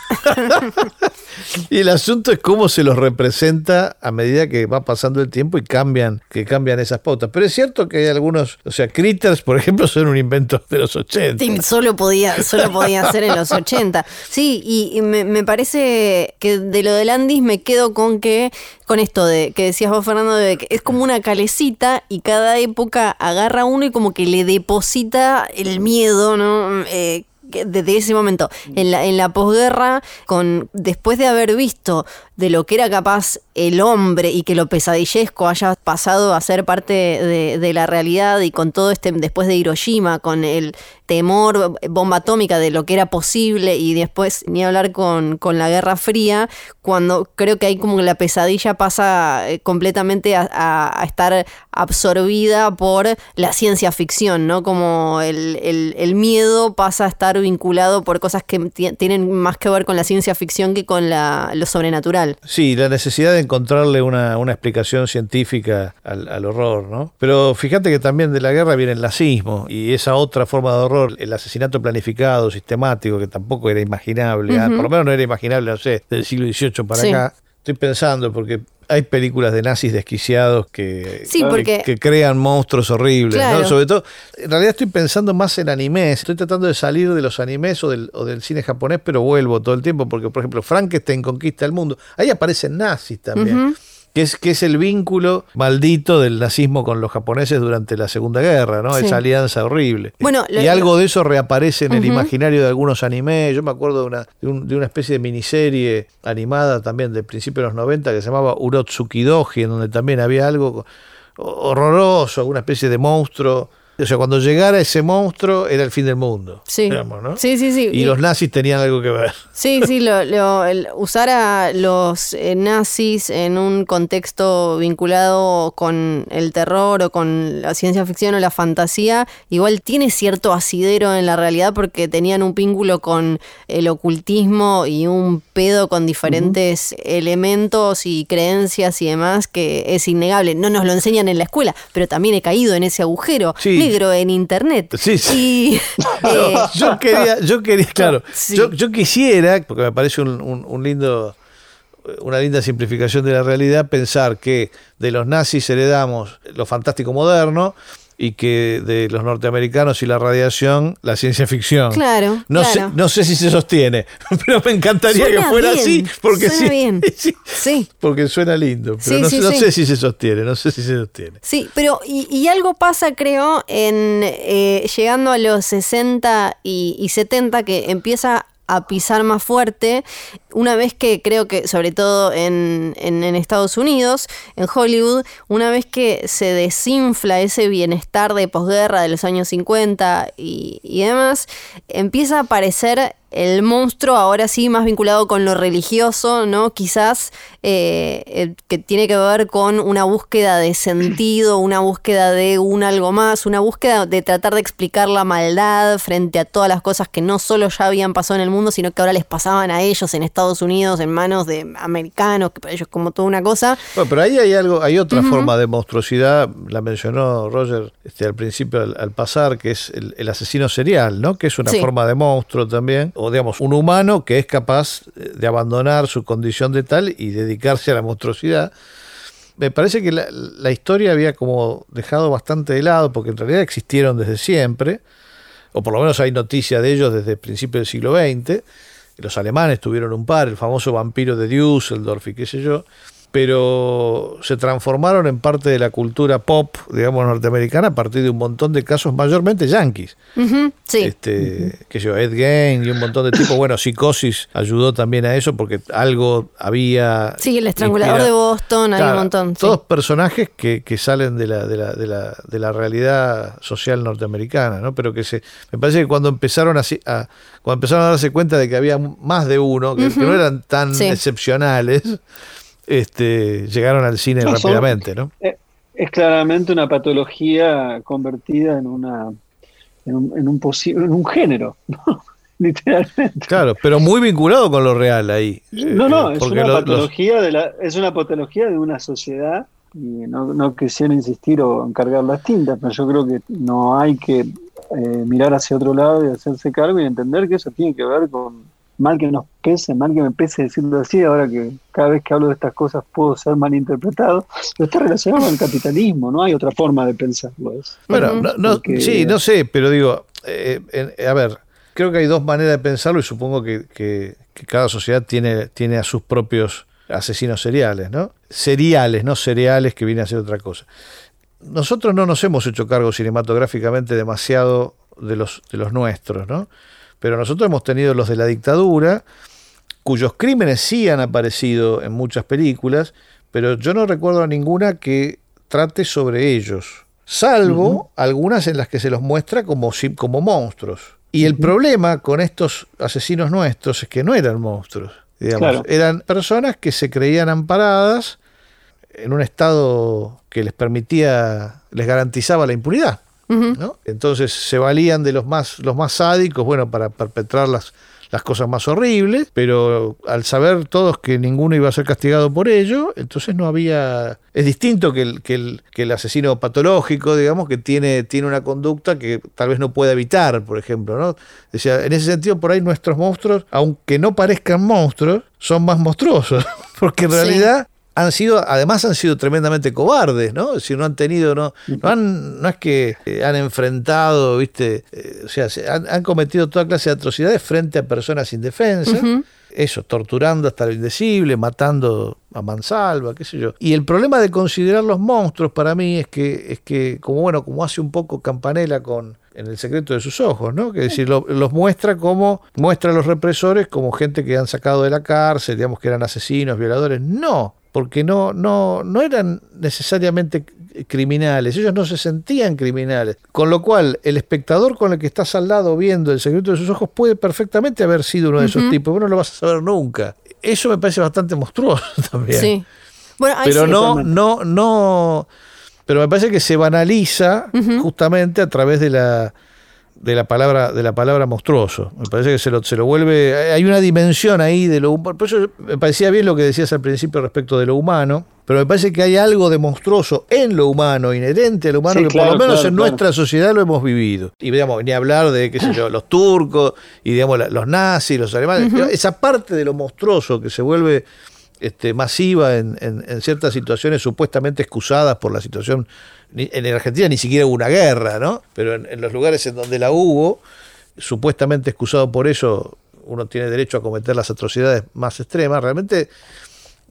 y el asunto es cómo se los representa a medida que va pasando el tiempo y cambian, que cambian esas pautas. Pero es cierto que hay algunos, o sea, Critters, por ejemplo, son un invento de los 80. Sí, solo podía, solo podía ser en los 80. Sí, y, me, parece que de lo de Landis me quedo con que, con esto de que decías vos, Fernando, de que es como una calecita y cada época agarra uno y como que le deposita el miedo, ¿no? Eh, desde ese momento, en la, en la posguerra, con, después de haber visto de lo que era capaz el hombre y que lo pesadillesco haya pasado a ser parte de, la realidad y con todo este, después de Hiroshima, con el temor, bomba atómica de lo que era posible y después ni hablar con, con la Guerra Fría, cuando creo que hay como que la pesadilla pasa eh, completamente a, estar absorbida por la ciencia ficción, ¿no? Como el, el, miedo pasa a estar vinculado por cosas que tienen más que ver con la ciencia ficción que con la, lo sobrenatural. Sí, la necesidad de encontrarle una, explicación científica al, horror, ¿no? Pero fíjate que también de la guerra viene el nazismo y esa otra forma de horror, el asesinato planificado, sistemático, que tampoco era imaginable, ¿ah? por lo menos no era imaginable, no sé, del siglo XVIII para acá. Estoy pensando, porque hay películas de nazis desquiciados que, que, crean monstruos horribles, Sobre todo, en realidad estoy pensando más en animes, estoy tratando de salir de los animes o del, o del cine japonés, pero vuelvo todo el tiempo, porque por ejemplo, Frankenstein conquista el mundo, ahí aparecen nazis también que es, que es el vínculo maldito del nazismo con los japoneses durante la Segunda Guerra, ¿no? Esa alianza horrible. Bueno, y algo de eso reaparece en el imaginario de algunos animes. Yo me acuerdo de una, de, una especie de miniserie animada también del principio de los 90 que se llamaba Urotsuki Doji, en donde también había algo horroroso, una especie de monstruo o sea, cuando llegara ese monstruo era el fin del mundo. Sí. sí, sí, sí. Y, los nazis tenían algo que ver. Sí, sí, lo, usar a los eh, nazis en un contexto vinculado con el terror o con la ciencia ficción o la fantasía, igual tiene cierto asidero en la realidad porque tenían un vínculo con el ocultismo y un pedo con diferentes elementos y creencias y demás que es innegable. No nos lo enseñan en la escuela, pero también he caído en ese agujero. Sí en internet. Sí, sí. Eh, yo quería, yo quería, claro, yo, quisiera, porque me parece un, lindo una linda simplificación de la realidad, pensar que de los nazis heredamos lo fantástico moderno y que de los norteamericanos y la radiación, la ciencia ficción. Claro. No, Sé, no sé si se sostiene, pero me encantaría que fuera así, porque suena sí, bien. sí, Porque suena lindo, pero no, sé si se sostiene, no sé si se sostiene. Sí, pero y, algo pasa, creo, en eh, llegando a los 60 y, y 70 que empieza a pisar más fuerte, una vez que creo que, sobre todo en, en, Estados Unidos, en Hollywood, una vez que se desinfla ese bienestar de posguerra de los años 50 y, y demás, empieza a aparecer el monstruo ahora sí más vinculado con lo religioso, ¿no? Quizás eh, que tiene que ver con una búsqueda de sentido, una búsqueda de un algo más, una búsqueda de tratar de explicar la maldad frente a todas las cosas que no solo ya habían pasado en el mundo, sino que ahora les pasaban a ellos en Estados Unidos en manos de americanos, que para ellos como toda una cosa. Bueno, pero ahí hay algo, hay otra forma de monstruosidad, la mencionó Roger este, al principio al, pasar, que es el, asesino serial, ¿no? Que es una forma de monstruo también digamos, un humano que es capaz de abandonar su condición de tal y dedicarse a la monstruosidad. Me parece que la, historia había como dejado bastante de lado, porque en realidad existieron desde siempre, o por lo menos hay noticia de ellos desde el principio del siglo XX. Los alemanes tuvieron un par, el famoso vampiro de Düsseldorf y qué sé yo. Pero se transformaron en parte de la cultura pop, digamos, norteamericana a partir de un montón de casos mayormente yanquis. sí. Este, que yo, Ed Gein y un montón de tipos. Bueno, Psicosis ayudó también a eso porque algo había. Sí, el estrangulador de Boston, hay un montón. Todos personajes que, que salen de la, de, la, de, la, de la realidad social norteamericana, ¿no? Pero que se. Me parece que cuando empezaron así a, cuando empezaron a darse cuenta de que había más de uno, que, no eran tan excepcionales este, llegaron al cine rápidamente, ¿no? Eh, es claramente una patología convertida en una en un, en un, en un género, literalmente. Claro, pero muy vinculado con lo real ahí. No, no, eh, es una patología de la, es una patología de una sociedad y no, no quisiera insistir o encargar las tintas, pero yo creo que no hay que eh, mirar hacia otro lado y hacerse cargo y entender que eso tiene que ver con mal que nos pese, mal que me pese decirlo así, ahora que cada vez que hablo de estas cosas puedo ser malinterpretado, pero está relacionado con el capitalismo, no hay otra forma de pensarlo. Bueno, no, sí, no sé, pero digo, eh, a ver, creo que hay dos maneras de pensarlo y supongo que, cada sociedad tiene, tiene a sus propios asesinos seriales, ¿no? Seriales, no cereales, que viene a ser otra cosa. Nosotros no nos hemos hecho cargo cinematográficamente demasiado de los, de los nuestros, ¿no? Pero nosotros hemos tenido los de la dictadura, cuyos crímenes sí han aparecido en muchas películas, pero yo no recuerdo a ninguna que trate sobre ellos, salvo algunas en las que se los muestra como, como monstruos. Y el problema con estos asesinos nuestros es que no eran monstruos, digamos, eran personas que se creían amparadas en un estado que les permitía, les garantizaba la impunidad. Entonces se valían de los más, los más sádicos, bueno, para perpetrar las, las cosas más horribles, pero al saber todos que ninguno iba a ser castigado por ello, entonces no había... Es distinto que el, que el, que el asesino patológico, digamos, que tiene, tiene una conducta que tal vez no pueda evitar, por ejemplo, ¿no? Decía, en ese sentido, por ahí nuestros monstruos, aunque no parezcan monstruos, son más monstruosos, porque en realidad han sido, además han sido tremendamente cobardes, ¿no? Si no han tenido, no, no, han, no es que eh, han enfrentado, viste, eh, o sea, han, cometido toda clase de atrocidades frente a personas indefensas. Eso, torturando hasta lo indecible, matando a mansalva, qué sé yo. Y el problema de considerar los monstruos para mí es que, es que como bueno, como hace un poco Campanella con, en el secreto de sus ojos, ¿no? Que es decir, los muestra como, muestra a los represores como gente que han sacado de la cárcel, digamos que eran asesinos, violadores. No, porque no, no, no eran necesariamente criminales, ellos no se sentían criminales. Con lo cual, el espectador con el que estás al lado viendo el secreto de sus ojos puede perfectamente haber sido uno de esos tipos, pero no lo vas a saber nunca. Eso me parece bastante monstruoso también. Sí. Bueno, pero no, no, no, pero me parece que se banaliza justamente a través de la de la palabra de la palabra monstruoso. Me parece que se lo, se lo vuelve. Hay una dimensión ahí de lo humano. Por eso me parecía bien lo que decías al principio respecto de lo humano. Pero me parece que hay algo de monstruoso en lo humano, inherente a lo humano, que por lo menos en nuestra sociedad lo hemos vivido. Y digamos, ni hablar de, qué sé yo, los turcos y digamos los nazis, los alemanes. Esa parte de lo monstruoso que se vuelve este, masiva en, en, ciertas situaciones supuestamente excusadas por la situación. En Argentina ni siquiera hubo una guerra, ¿no? Pero en, los lugares en donde la hubo, supuestamente excusado por eso, uno tiene derecho a cometer las atrocidades más extremas. Realmente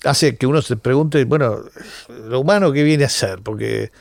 hace que uno se pregunte, bueno, lo humano qué viene a ser, porque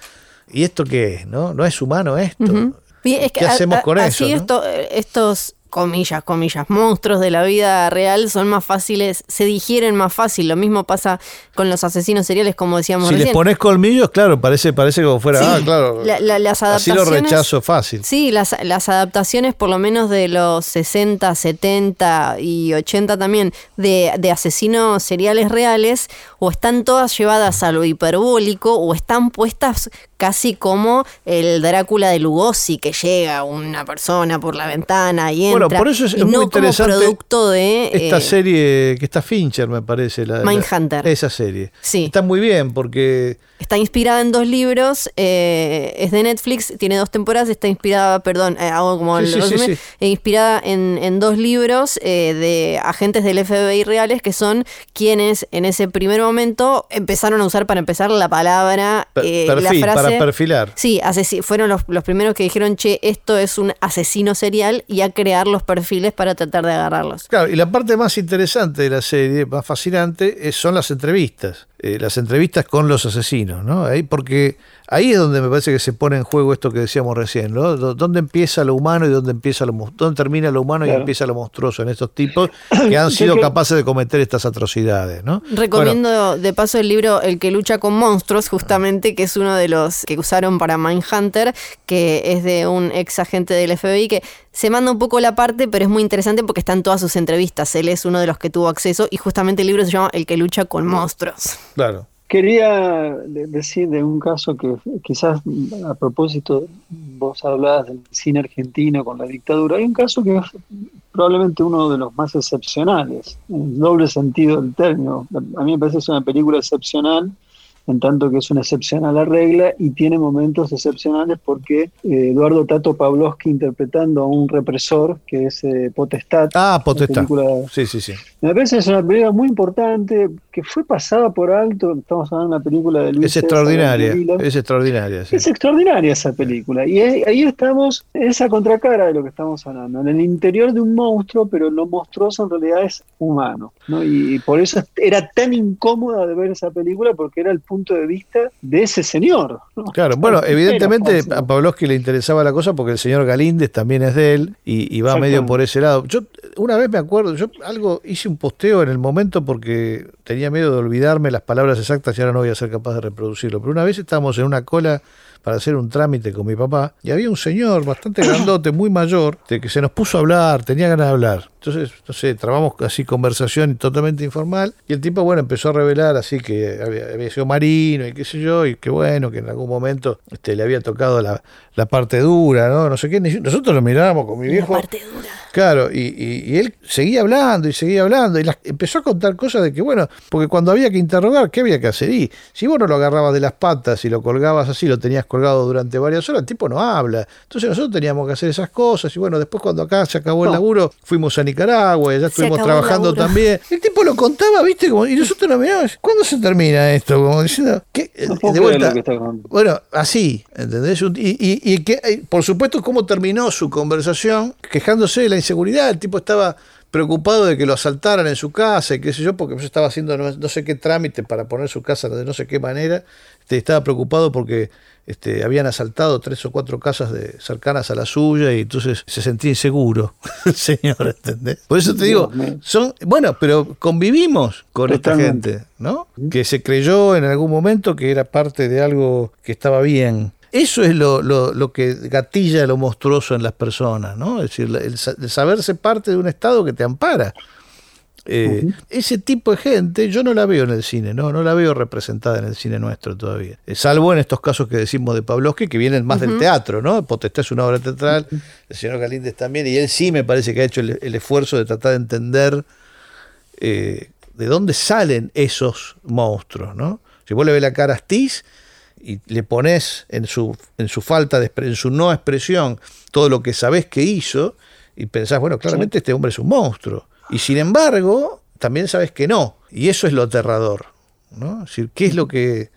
¿y esto qué es? ¿No? ¿No es humano esto? ¿Qué hacemos con eso? Esto, estos comillas, comillas, monstruos de la vida real son más fáciles, se digieren más fácil. Lo mismo pasa con los asesinos seriales, como decíamos si les pones colmillos, claro, parece, parece como fuera, ah, claro. las adaptaciones, así lo rechazo fácil. Sí, las, las adaptaciones, por lo menos de los 60, 70 y 80 también, de, de asesinos seriales reales, o están todas llevadas a lo hiperbólico, o están puestas casi como el Drácula de Lugosi, que llega una persona por la ventana y entra. Bueno, por eso es, muy interesante producto de, esta eh, serie que está Fincher, me parece. La, Mindhunter. esa serie. Sí. Está muy bien porque Está inspirada en dos libros, eh, es de Netflix, tiene dos temporadas, está inspirada, perdón, eh, hago como el resumen, inspirada en, dos libros de agentes del FBI reales que son quienes en ese primer momento empezaron a usar para empezar la palabra, la frase. Para perfilar. Sí, fueron los, los, primeros que dijeron, che, esto es un asesino serial y a crear los perfiles para tratar de agarrarlos. Claro, y la parte más interesante de la serie, más fascinante, son las entrevistas. Eh, las entrevistas con los asesinos, ¿no? Ahí, porque ahí es donde me parece que se pone en juego esto que decíamos recién, ¿no? ¿Dónde empieza lo humano y dónde empieza lo dónde termina lo humano y empieza lo monstruoso en estos tipos que han sido capaces de cometer estas atrocidades, ¿no? Recomiendo de paso el libro El que lucha con monstruos, justamente, que es uno de los que usaron para Mindhunter, que es de un ex agente del FBI que se manda un poco la parte, pero es muy interesante porque están todas sus entrevistas. Él es uno de los que tuvo acceso y justamente el libro se llama El que lucha con monstruos. Claro. Quería decir de un caso que quizás a propósito vos hablabas del cine argentino con la dictadura. Hay un caso que es probablemente uno de los más excepcionales, en el doble sentido del término. A mí me parece que es una película excepcional en tanto que es una excepción a la regla y tiene momentos excepcionales porque eh, Eduardo Tato Pavlovsky interpretando a un represor que es eh, Potestad. Ah, Potestad. Sí, sí, sí. Me parece que es una película muy importante que fue pasada por alto. Estamos hablando de una película de Luis Es extraordinaria. Es extraordinaria. Es extraordinaria esa película. Y ahí, estamos, esa contracara de lo que estamos hablando. En el interior de un monstruo, pero lo monstruoso en realidad es humano. ¿no? Y, por eso era tan incómoda de ver esa película porque era el punto de vista de ese señor. Claro, bueno, evidentemente a Pavlovsky le interesaba la cosa porque el señor Galíndez también es de él y, va medio por ese lado. Yo una vez me acuerdo, yo algo hice un posteo en el momento porque tenía miedo de olvidarme las palabras exactas y ahora no voy a ser capaz de reproducirlo. Pero una vez estábamos en una cola para hacer un trámite con mi papá y había un señor bastante grandote, muy mayor, de que se nos puso a hablar, tenía ganas de hablar. Entonces, no sé, trabamos así conversación totalmente informal y el tipo, bueno, empezó a revelar así que había, sido marino y qué sé yo, y que bueno, que en algún momento este, le había tocado la, parte dura, ¿no? No sé qué. Nosotros lo mirábamos con mi viejo. La parte dura. Claro, y, él seguía hablando y seguía hablando y empezó a contar cosas de que, bueno, porque cuando había que interrogar, ¿qué había que hacer? Y si vos no lo agarrabas de las patas y lo colgabas así, lo tenías colgado durante varias horas, el tipo no habla. Entonces nosotros teníamos que hacer esas cosas y bueno, después cuando acá se acabó el laburo, fuimos a Nicaragua y ya estuvimos trabajando también. El tipo lo contaba, ¿viste? Como, y nosotros nos mirábamos, ¿cuándo se termina esto? Como diciendo, ¿qué? de vuelta. Bueno, así, ¿entendés? Y, y, que, eh, por supuesto, cómo terminó su conversación quejándose de la seguridad, el tipo estaba preocupado de que lo asaltaran en su casa y qué sé yo, porque yo estaba haciendo no, sé qué trámite para poner su casa de no sé qué manera, este, estaba preocupado porque este, habían asaltado tres o cuatro casas de, cercanas a la suya y entonces se sentía inseguro señor, ¿entendés? Por eso te digo, son, bueno, pero convivimos con esta gente, ¿no? Que se creyó en algún momento que era parte de algo que estaba bien. Eso es lo, lo, que gatilla lo monstruoso en las personas, ¿no? Es decir, el, saberse parte de un Estado que te ampara. Eh, ese tipo de gente yo no la veo en el cine, no, no la veo representada en el cine nuestro todavía. Eh, salvo en estos casos que decimos de Pavlovsky, que vienen más del teatro, ¿no? Potestad es una obra teatral, el señor Galíndez también, y él sí me parece que ha hecho el, esfuerzo de tratar de entender eh, de dónde salen esos monstruos, ¿no? Si vos le ves la cara a Astiz, y le pones en su, en su falta de en su no expresión todo lo que sabés que hizo y pensás, bueno, claramente este hombre es un monstruo. Y sin embargo, también sabes que no. Y eso es lo aterrador. ¿no? Es decir, ¿qué es lo que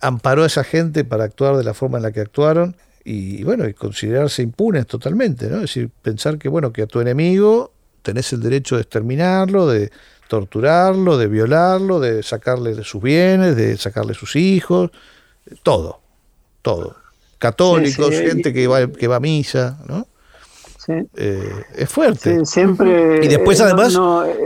amparó a esa gente para actuar de la forma en la que actuaron? Y bueno, y considerarse impunes totalmente, ¿no? Es decir, pensar que, bueno, que a tu enemigo tenés el derecho de exterminarlo, de torturarlo, de violarlo, de sacarle sus bienes, de sacarle sus hijos, todo, todo. Católicos, gente que va, que va a misa, ¿no? Eh, es fuerte. siempre. Y después, además,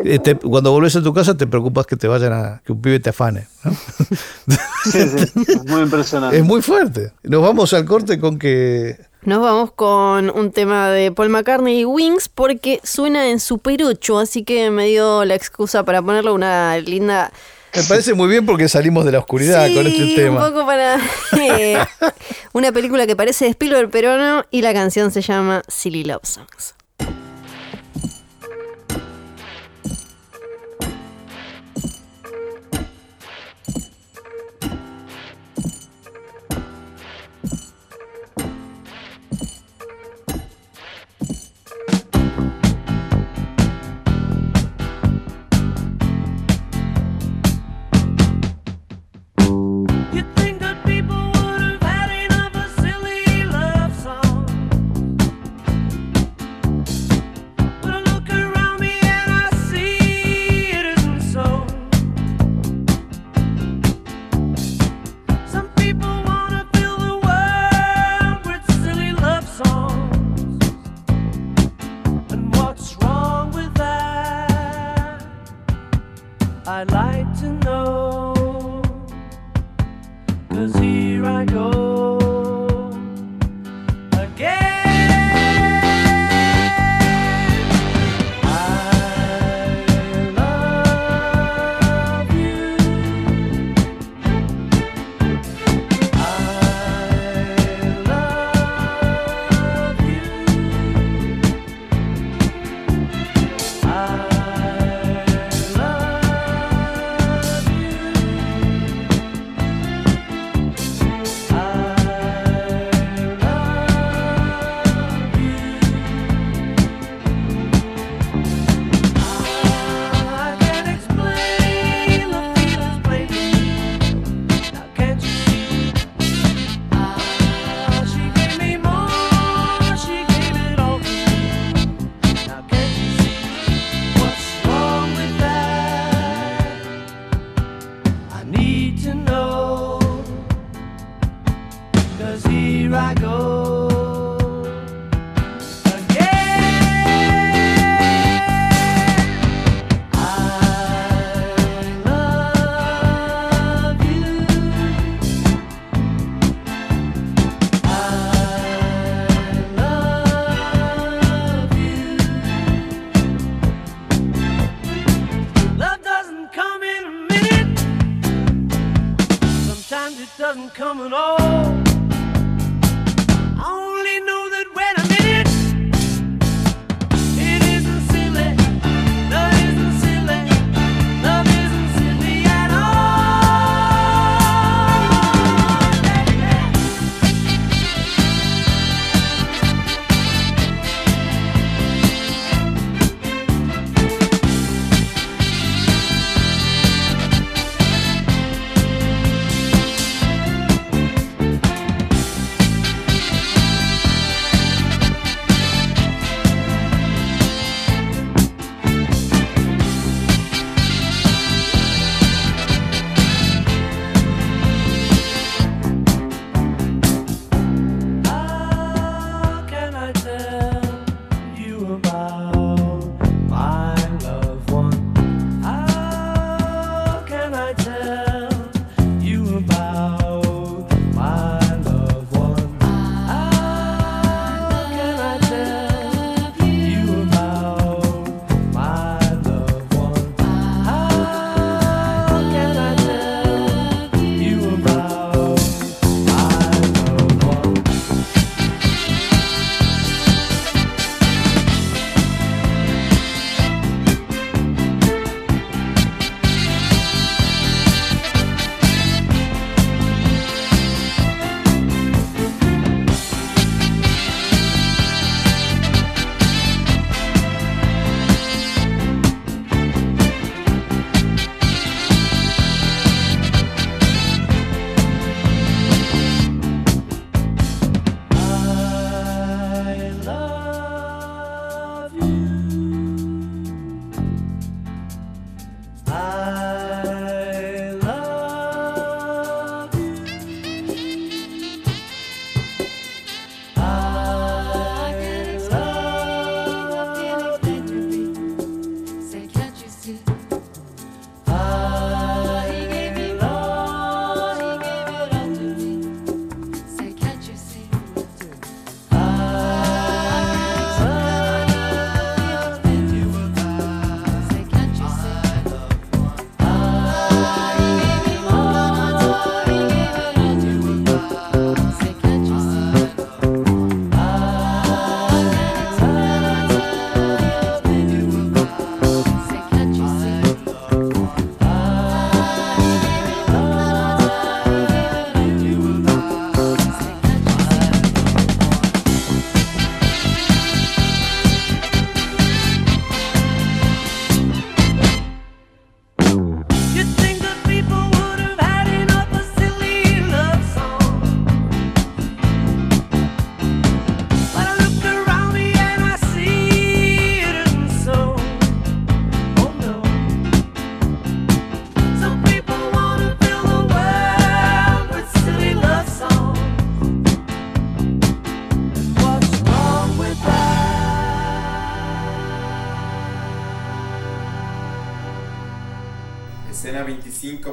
eh, eh, cuando volvés a tu casa, te preocupas que te vayan a. que un pibe te afane. es muy impresionante. Es muy fuerte. Nos vamos al corte con que. Nos vamos con un tema de Paul McCartney y Wings porque suena en Super 8, así que me dio la excusa para ponerle una linda me parece muy bien porque salimos de la oscuridad con este tema. Un poco para eh, una película que parece de Spielberg, pero no, y la canción se llama Silly Love Songs.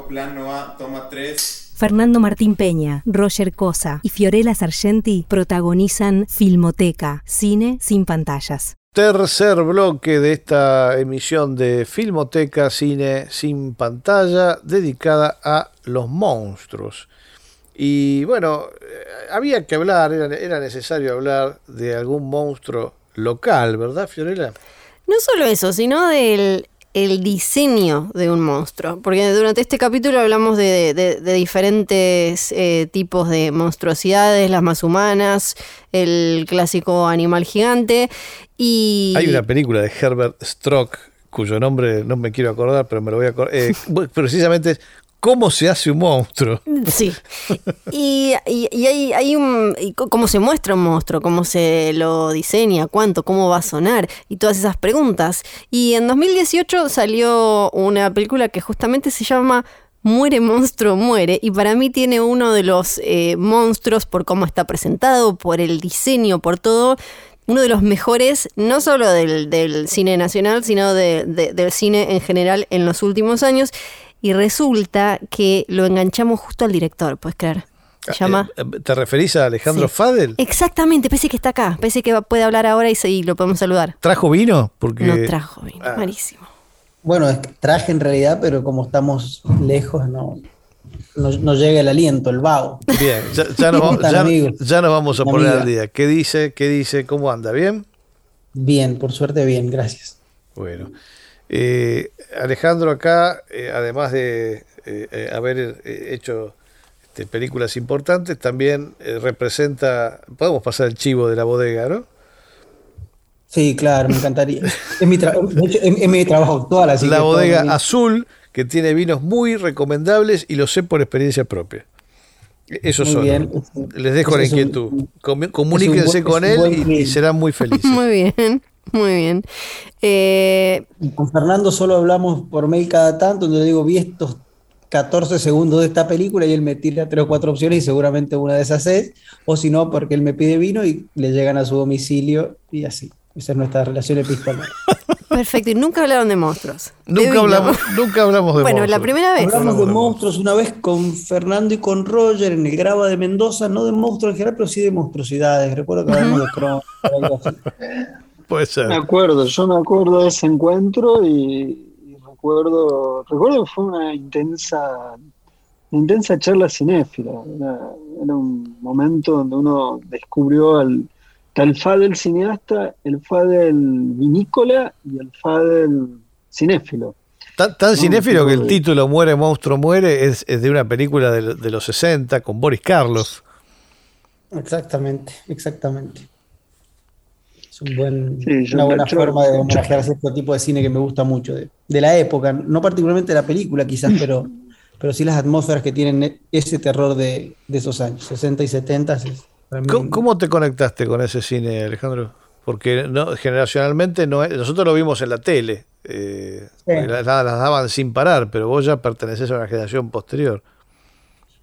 Plano A, toma 3. Fernando Martín Peña, Roger Cosa y Fiorella Sargenti protagonizan Filmoteca, cine sin pantallas. Tercer bloque de esta emisión de Filmoteca Cine sin pantalla dedicada a los monstruos. Y bueno, eh, había que hablar, era, era necesario hablar de algún monstruo local, ¿verdad, Fiorella? No solo eso, sino del el diseño de un monstruo. Porque durante este capítulo hablamos de, de- diferentes eh, tipos de monstruosidades, las más humanas, el clásico animal gigante. Y Hay una película de Herbert Strock, cuyo nombre no me quiero acordar, pero me lo voy a acordar. eh, precisamente es ¿Cómo se hace un monstruo? Sí. Y, y- y hay, hay un. y ¿Cómo se muestra un monstruo? ¿Cómo se lo diseña? ¿Cuánto? ¿Cómo va a sonar? Y todas esas preguntas. Y en 2018 salió una película que justamente se llama. Muere monstruo, muere. Y para mí tiene uno de los eh, monstruos por cómo está presentado, por el diseño, por todo. Uno de los mejores, no solo del, del cine nacional, sino de- de- del cine en general en los últimos años. Y resulta que lo enganchamos justo al director, ¿puedes creer? Se llama... Eh, ¿Te referís a Alejandro Sí. Fadel? Exactamente, parece que está acá, parece que puede hablar ahora y, se- y lo podemos saludar. ¿Trajo vino? Porque No trajo vino, Ah. malísimo. Bueno, es que traje en realidad, pero como estamos lejos, no, no, no llega el aliento, el vago. Bien, ya, ya nos, ¿Cómo están, ya- nos vamos a Una poner amiga. al día. ¿Qué dice? ¿Qué dice? ¿Cómo anda? ¿Bien? Bien, por suerte bien, gracias. Bueno. Eh, Alejandro acá, eh, además de eh, eh, haber eh, hecho este, películas importantes, también eh, representa, podemos pasar el chivo de la bodega, ¿no? Sí, claro, me encantaría. Es mi, tra- de hecho, es- es mi trabajo actual, así la todo bodega azul, que tiene vinos muy recomendables y lo sé por experiencia propia. Eso Muy son. bien. Les dejo Es- la un- inquietud. Comu- Comuníquense un con él un y- serán muy felices. Muy bien, muy bien. Eh, Y Con Fernando solo hablamos por mail cada tanto, donde le digo, vi estos 14 segundos de esta película y él me tira tres o cuatro opciones y seguramente una de esas es, o si no, porque él me pide vino y le llegan a su domicilio y así. Esa es nuestra relación epistolar. perfecto, y nunca hablaron de monstruos. Nunca hablamos, nunca hablamos de Bueno, la monstruos. primera vez. Hablamos Hablamos de de monstruos una vez con Fernando y con Roger en el Grava de Mendoza, no de monstruos en general, pero sí de monstruosidades. Recuerdo que hablamos de Cron, algo así. Puede ser. Me acuerdo, yo me acuerdo de ese encuentro y, y recuerdo, recuerdo que fue una intensa, una intensa charla cinéfila. Era, era un momento donde uno descubrió al, al Fadel cineasta, el Fadel vinícola y el Fadel cinéfilo. Tan, tan No, cinéfilo que el título Muere, monstruo, muere es, es de una película de, de los 60 con Boris Karloff. Exactamente, exactamente. Es un buen, Sí, yo- una buena forma de a este tipo de cine que me gusta mucho, de, de la época, no particularmente la película quizás, pero, pero sí las atmósferas que tienen ese terror de, de esos años, 60 y 70. es para mí- ¿Cómo, cómo te conectaste con ese cine, Alejandro? Porque no, generacionalmente no es- nosotros lo vimos en la tele, eh, Sí. las, las daban sin parar, pero vos ya perteneces a una generación posterior.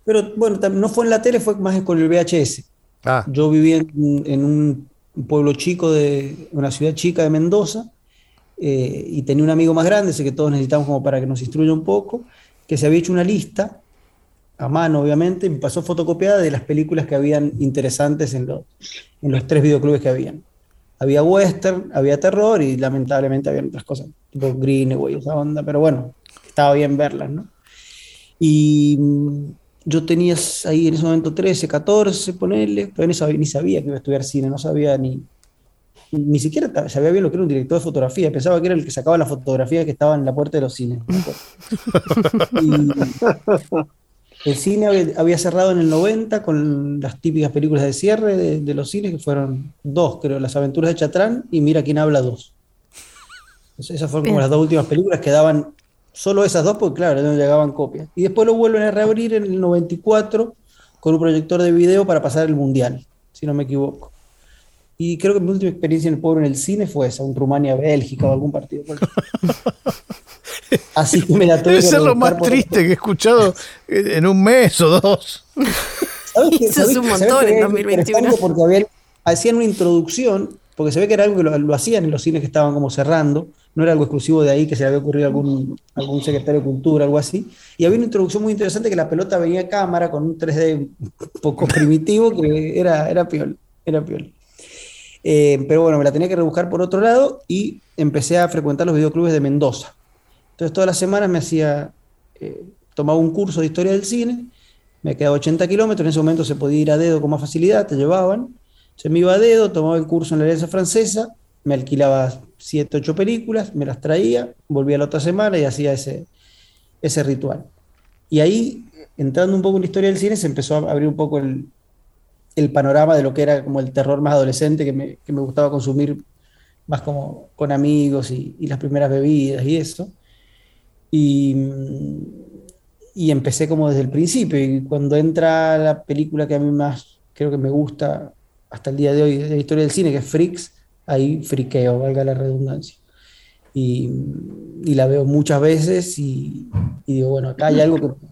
Pero bueno, no fue en la tele, fue más con el VHS. Ah, Yo vivía en, en un pueblo chico de una ciudad chica de Mendoza eh, y tenía un amigo más grande, ese que todos necesitamos como para que nos instruya un poco, que se había hecho una lista a mano, obviamente, y me pasó fotocopiada de las películas que habían interesantes en los, en los tres videoclubes que habían. Había western, había terror y lamentablemente había otras cosas, tipo Greenaway, esa onda, pero bueno, estaba bien verlas, ¿no? Y mm, yo tenía ahí en ese momento 13, 14, ponerle, pero ni sabía, ni sabía que iba a estudiar cine, no sabía ni, ni siquiera sabía bien lo que era un director de fotografía, pensaba que era el que sacaba la fotografía que estaba en la puerta de los cines. Y el cine había, cerrado en el 90 con las típicas películas de cierre de, de los cines, que fueron dos, creo, Las aventuras de Chatrán y Mira quién habla dos. Esas fueron como las dos últimas películas que daban solo esas dos, porque claro, no llegaban copias. Y después lo vuelven a reabrir en el 94 con un proyector de video para pasar el Mundial, si no me equivoco. Y creo que mi última experiencia en el pueblo en el cine fue esa, un Rumania-Bélgica o algún partido. Así que me la tuve debe que ser lo más por- triste que he escuchado en un mes o dos. ¿Sabes qué? Eso es ¿Sabes un montón ¿Sabes qué en es 2021? interesante? Porque había- hacían una introducción porque se ve que era algo que lo, hacían en los cines que estaban como cerrando, no era algo exclusivo de ahí que se le había ocurrido a algún, algún secretario de cultura, algo así. Y había una introducción muy interesante que la pelota venía a cámara con un 3D un poco primitivo que era, era piol, era piol. Eh, pero bueno, me la tenía que rebuscar por otro lado y empecé a frecuentar los videoclubes de Mendoza. Entonces todas las semanas me hacía, eh, tomaba un curso de historia del cine, me quedaba 80 kilómetros, en ese momento se podía ir a dedo con más facilidad, te llevaban. Se me iba a dedo, tomaba el curso en la Alianza Francesa, me alquilaba 7, 8 películas, me las traía, volvía la otra semana y hacía ese, ese ritual. Y ahí, entrando un poco en la historia del cine, se empezó a abrir un poco el, el panorama de lo que era como el terror más adolescente que me, que me gustaba consumir más como con amigos y, y, las primeras bebidas y eso. Y, y empecé como desde el principio. Y cuando entra la película que a mí más creo que me gusta hasta el día de hoy de la historia del cine, que es Freaks, ahí friqueo, valga la redundancia. Y, y la veo muchas veces y, y, digo, bueno, acá hay algo que,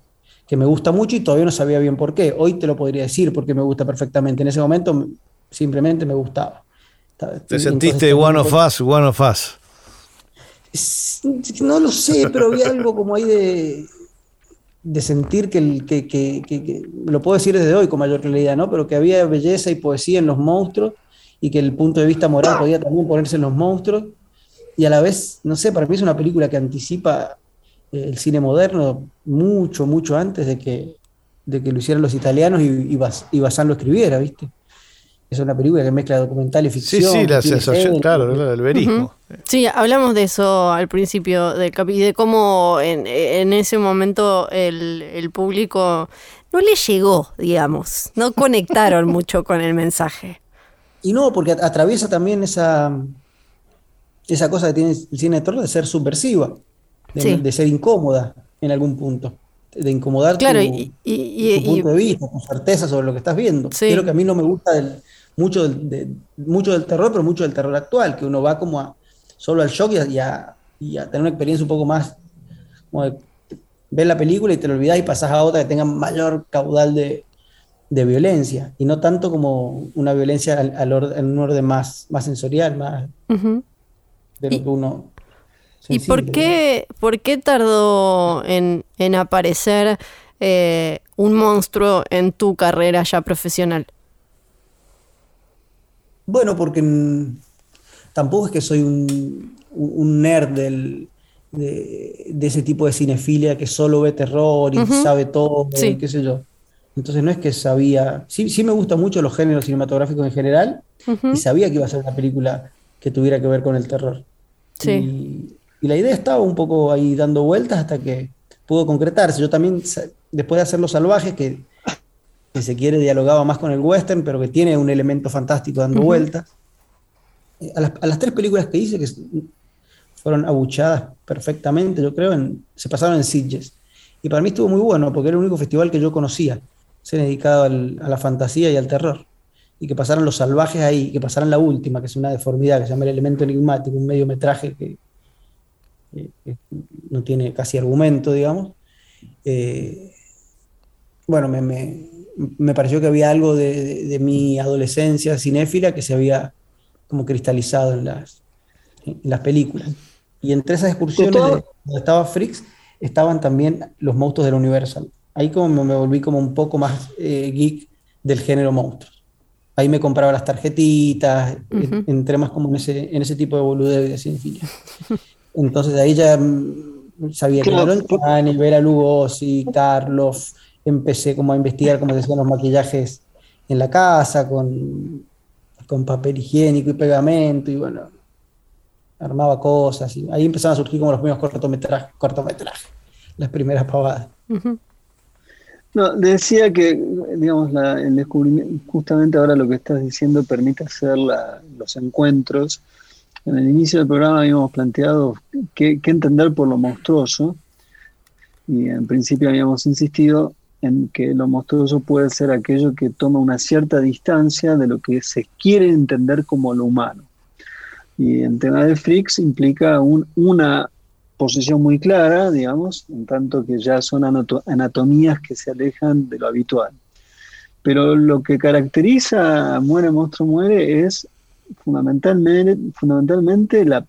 que, me gusta mucho y todavía no sabía bien por qué. Hoy te lo podría decir porque me gusta perfectamente. En ese momento simplemente me gustaba. ¿Te sentiste one of us, one of us? No lo sé, pero había algo como ahí de, de sentir que, que, que, que, lo puedo decir desde hoy con mayor claridad, ¿no? Pero que había belleza y poesía en los monstruos y que el punto de vista moral podía también ponerse en los monstruos. Y a la vez, no sé, para mí es una película que anticipa eh, el cine moderno mucho, mucho antes de que, de que lo hicieran los italianos y, y Bazán lo escribiera, ¿viste? Es una película que mezcla documental y ficción. Sí, sí, la sensación, claro, el verismo. Sí, hablamos de eso al principio del capítulo, de cómo en, en, ese momento el, el, público no le llegó, digamos, no conectaron mucho con el mensaje. Y no, porque atraviesa también esa, esa cosa que tiene el cine de terror de ser subversiva, de, sí. de ser incómoda en algún punto de incomodar claro, tu, y, y, tu punto de vista, tu certeza sobre lo que estás viendo. Sí. Creo que a mí no me gusta del, mucho del, de, mucho del terror, pero mucho del terror actual, que uno va como a, solo al shock y a, y a, y a tener una experiencia un poco más, como de ver la película y te lo olvidas y pasas a otra que tenga mayor caudal de, de violencia, y no tanto como una violencia al, al orden, en un orden más, más sensorial, más uh -huh. de lo y, que uno... ¿Y por qué, por qué tardó en, en aparecer eh, un monstruo en tu carrera ya profesional? Bueno, porque tampoco es que soy un, un nerd del, de, de, ese tipo de cinefilia que solo ve terror y uh -huh. sabe todo, sí. y qué sé yo. Entonces no es que sabía, sí, sí me gustan mucho los géneros cinematográficos en general uh -huh. y sabía que iba a ser una película que tuviera que ver con el terror. Sí. Y, y, la idea estaba un poco ahí dando vueltas hasta que pudo concretarse. Yo también, después de hacer Los Salvajes, que que se quiere dialogaba más con el western, pero que tiene un elemento fantástico dando uh -huh. vueltas. A las, a las, tres películas que hice, que fueron abuchadas perfectamente, yo creo, en, se pasaron en Sitges. Y para mí estuvo muy bueno, porque era el único festival que yo conocía, se dedicado al, a la fantasía y al terror. Y que pasaran los salvajes ahí, que pasaran la última, que es una deformidad, que se llama El elemento enigmático, un mediometraje que, que, que no tiene casi argumento, digamos. Eh, bueno, me, me, me pareció que había algo de, de, de, mi adolescencia cinéfila que se había como cristalizado en las, en las películas. Y entre esas excursiones de, donde estaba Freaks estaban también los monstruos de la Universal. Ahí como me volví como un poco más eh, geek del género monstruos. Ahí me compraba las tarjetitas, uh -huh. entré más como en ese, en ese tipo de boludez de cinefilia. Entonces ahí ya mm, sabía claro. que Aaron Vera Lugosi, Carlos, empecé como a investigar, como decían, los maquillajes en la casa, con, con papel higiénico y pegamento, y bueno, armaba cosas, y ahí empezaron a surgir como los primeros cortometrajes, cortometrajes las primeras pavadas. Uh -huh. No, decía que, digamos, la, el descubrimiento, justamente ahora lo que estás diciendo permite hacer la, los encuentros. En el inicio del programa habíamos planteado qué, qué entender por lo monstruoso, y en principio habíamos insistido en que lo monstruoso puede ser aquello que toma una cierta distancia de lo que se quiere entender como lo humano. Y en tema de freaks implica un, una posición muy clara, digamos, en tanto que ya son anatomías que se alejan de lo habitual. Pero lo que caracteriza a Muere, Monstruo, Muere es fundamentalmente, fundamentalmente la,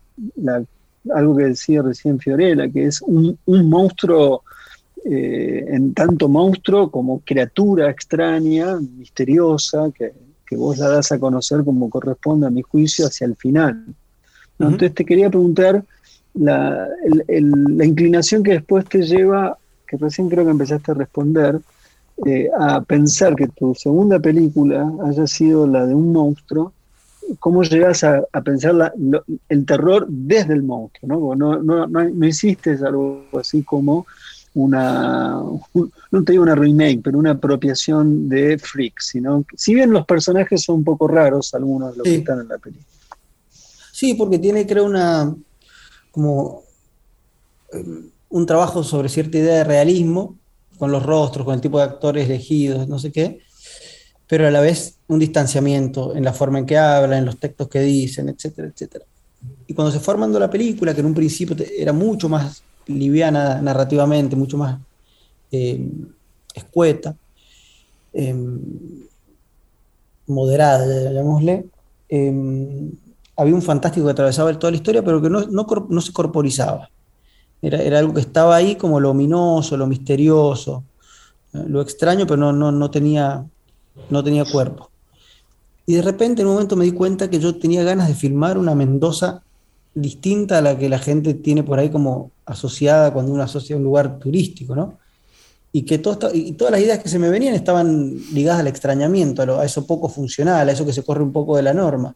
algo que decía recién Fiorella, que es un, monstruo, eh, en tanto monstruo como criatura extraña, misteriosa, que, vos la das a conocer como corresponde a mi juicio hacia el final. Entonces te quería preguntar la, la, inclinación que después te lleva, que recién creo que empezaste a responder, eh, a pensar que tu segunda película haya sido la de un monstruo, ¿cómo llegas a, pensar el terror desde el monstruo? ¿no? No, no, hiciste algo así como una, no te digo una remake, pero una apropiación de Freak, sino si bien los personajes son un poco raros, algunos de los que están en la película. Sí, porque tiene, creo, una como eh, un trabajo sobre cierta idea de realismo, con los rostros, con el tipo de actores elegidos, no sé qué, pero a la vez un distanciamiento en la forma en que hablan, en los textos que dicen, etcétera, etcétera. Y cuando se fue armando la película, que en un principio era mucho más liviana narrativamente, mucho más eh, escueta, em, moderada, llamémosle, em, había un fantástico que atravesaba toda la historia, pero que no, no se corporizaba. Era, algo que estaba ahí como lo ominoso, lo misterioso, eh, lo extraño, pero no, no, tenía, no tenía cuerpo. Y de repente en un momento me di cuenta que yo tenía ganas de filmar una Mendoza distinta a la que la gente tiene por ahí como asociada cuando uno asocia un lugar turístico, ¿no? Y que todo y todas las ideas que se me venían estaban ligadas al extrañamiento, a, eso poco funcional, a eso que se corre un poco de la norma.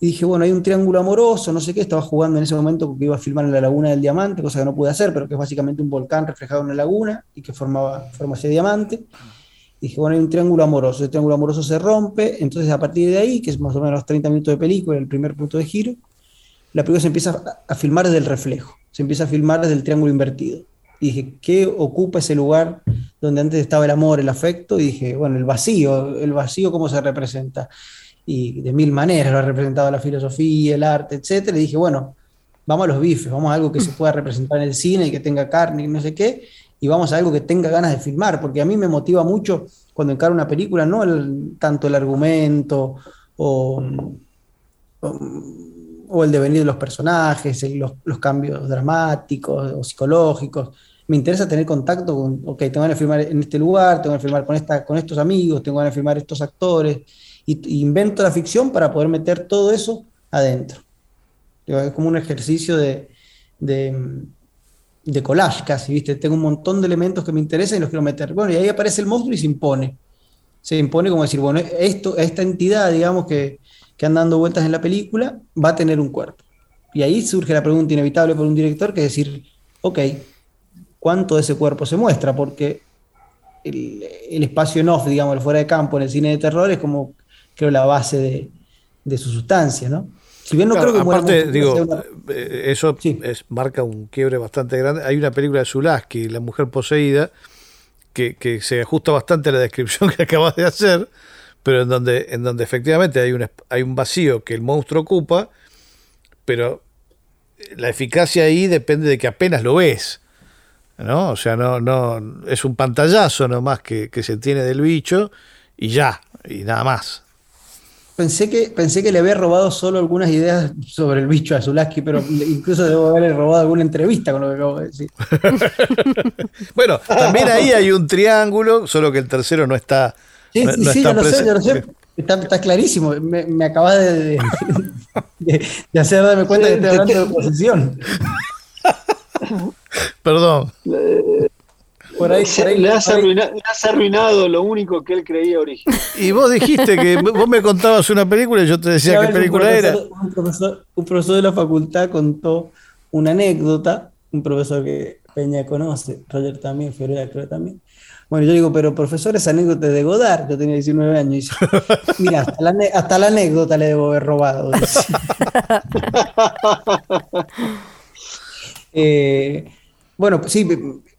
Y dije, bueno, hay un triángulo amoroso, no sé qué, estaba jugando en ese momento porque iba a filmar en la Laguna del Diamante, cosa que no pude hacer, pero que es básicamente un volcán reflejado en una laguna y que formaba, forma diamante. Y dije, bueno, hay un triángulo amoroso, ese triángulo amoroso se rompe, entonces a partir de ahí, que es más o menos 30 minutos de película, el primer punto de giro, la película se empieza a filmar desde el reflejo, se empieza a filmar desde el triángulo invertido. Y dije, ¿qué ocupa ese lugar donde antes estaba el amor, el afecto? Y dije, bueno, el vacío, el vacío, ¿cómo se representa? y de mil maneras lo ha representado la filosofía, el arte, etc. Y dije, bueno, vamos a los bifes, vamos a algo que se pueda representar en el cine y que tenga carne y no sé qué, y vamos a algo que tenga ganas de filmar, porque a mí me motiva mucho cuando encaro una película, no tanto el argumento o, o, el devenir de los personajes, los, cambios dramáticos o psicológicos. Me interesa tener contacto con, ok, tengo ganas de filmar en este lugar, tengo que filmar con, esta, con estos amigos, tengo ganas de filmar estos actores y, invento la ficción para poder meter todo eso adentro. Es como un ejercicio de, de, collage casi, ¿viste? Tengo un montón de elementos que me interesan y los quiero meter. Bueno, y ahí aparece el monstruo y se impone. Se impone como decir, bueno, esto, esta entidad, digamos, que, que anda dando vueltas en la película, va a tener un cuerpo. Y ahí surge la pregunta inevitable por un director, que es decir, ok, ¿cuánto de ese cuerpo se muestra? Porque el, el espacio en off, digamos, el fuera de campo en el cine de terror es como creo, la base de, su sustancia, ¿no? Si bien no creo que aparte, digo, eh, eso es, marca un quiebre bastante grande. Hay una película de Zulaski, La mujer poseída, que, se ajusta bastante a la descripción que acabas de hacer, pero en donde, en donde efectivamente hay un, hay un vacío que el monstruo ocupa, pero la eficacia ahí depende de que apenas lo ves. ¿no? O sea, no, no, es un pantallazo nomás que, que se tiene del bicho y ya, y nada más. Pensé que, pensé que le había robado solo algunas ideas sobre el bicho a Zulaski, pero incluso debo haberle robado alguna entrevista con lo que acabo de decir. bueno, también ahí hay un triángulo, solo que el tercero no está. Sí, sí, sí, ya lo sé, ya lo sé. Está, clarísimo. Me, me acabas de, de, hacer darme cuenta que estoy hablando de oposición. Perdón. Por ahí, le, has arruinado, lo único que él creía original. Y vos dijiste que vos me contabas una película y yo te decía qué película era. Un profesor, de la facultad contó una anécdota, un profesor que Peña conoce, Roger también, Fiorella creo también. Bueno, yo digo, pero profesor, esa anécdota de Godard, yo tenía 19 años, y dice, mira, hasta la, anécdota le debo haber robado. eh, bueno, sí,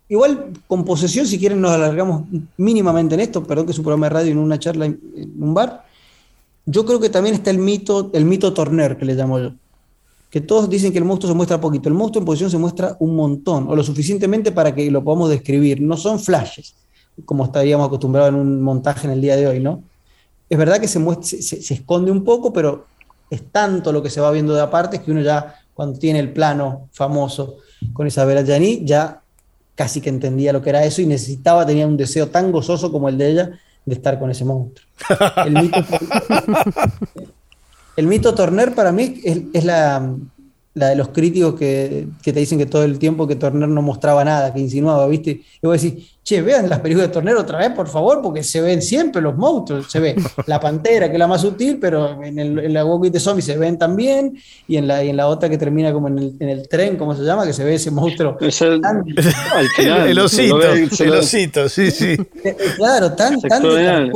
Igual, con posesión, si quieren, nos alargamos mínimamente en esto, perdón que es un programa de radio en una charla en, un bar. Yo creo que también está el mito, el mito Torner, que le llamo yo. Que todos dicen que el monstruo se muestra poquito. El monstruo en posición se muestra un montón, o lo suficientemente para que lo podamos describir. No son flashes, como estaríamos acostumbrados en un montaje en el día de hoy, ¿no? Es verdad que se, se, se esconde un poco, pero es tanto lo que se va viendo de aparte que uno ya, cuando tiene el plano famoso con Isabela Gianni, ya casi que entendía lo que era eso y necesitaba, tenía un deseo tan gozoso como el de ella de estar con ese monstruo. El mito, el mito Turner para mí es la, la de los críticos que, te dicen que todo el tiempo que Turner no mostraba nada, que insinuaba, ¿viste? Y vos decís, che, vean las películas de Turner otra vez, por favor, porque se ven siempre los monstruos. Se ve la pantera, que es la más sutil, pero en, el, en la Walking de Zombies se ven también, y en la, y en la otra que termina como en el, en el tren, ¿cómo se llama? Que se ve ese monstruo. el, el, osito, el osito, sí, sí. Claro, tan, tan de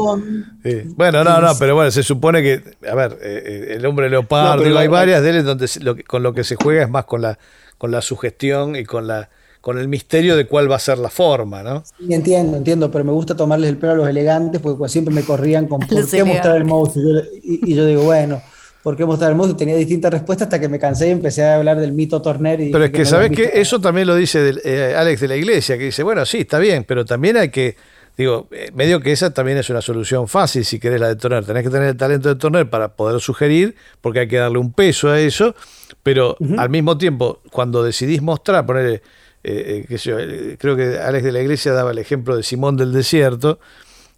Bueno, no, no, pero bueno, se supone que, a ver, eh, eh, el hombre leopardo, hay varias de él donde con lo que se juega es más con la, con la sugestión y con la con el misterio de cuál va a ser la forma, ¿no? Sí, entiendo, entiendo, pero me gusta tomarles el pelo a los elegantes porque siempre me corrían con por qué mostrar el monstruo. Y, yo digo, bueno, ¿por qué mostrar el monstruo? Tenía distintas respuestas hasta que me cansé y empecé a hablar del mito Torner. Y pero es que, ¿sabes qué? Eso también lo dice eh, Alex de la Iglesia, que dice, bueno, sí, está bien, pero también hay que, digo, eh, medio que esa también es una solución fácil si querés la de Torner. Tenés que tener el talento de Torner para poder sugerir, porque hay que darle un peso a eso pero al mismo tiempo, cuando decidís mostrar, poner, eh, eh, eh, creo que Alex de la Iglesia daba el ejemplo de Simón del Desierto,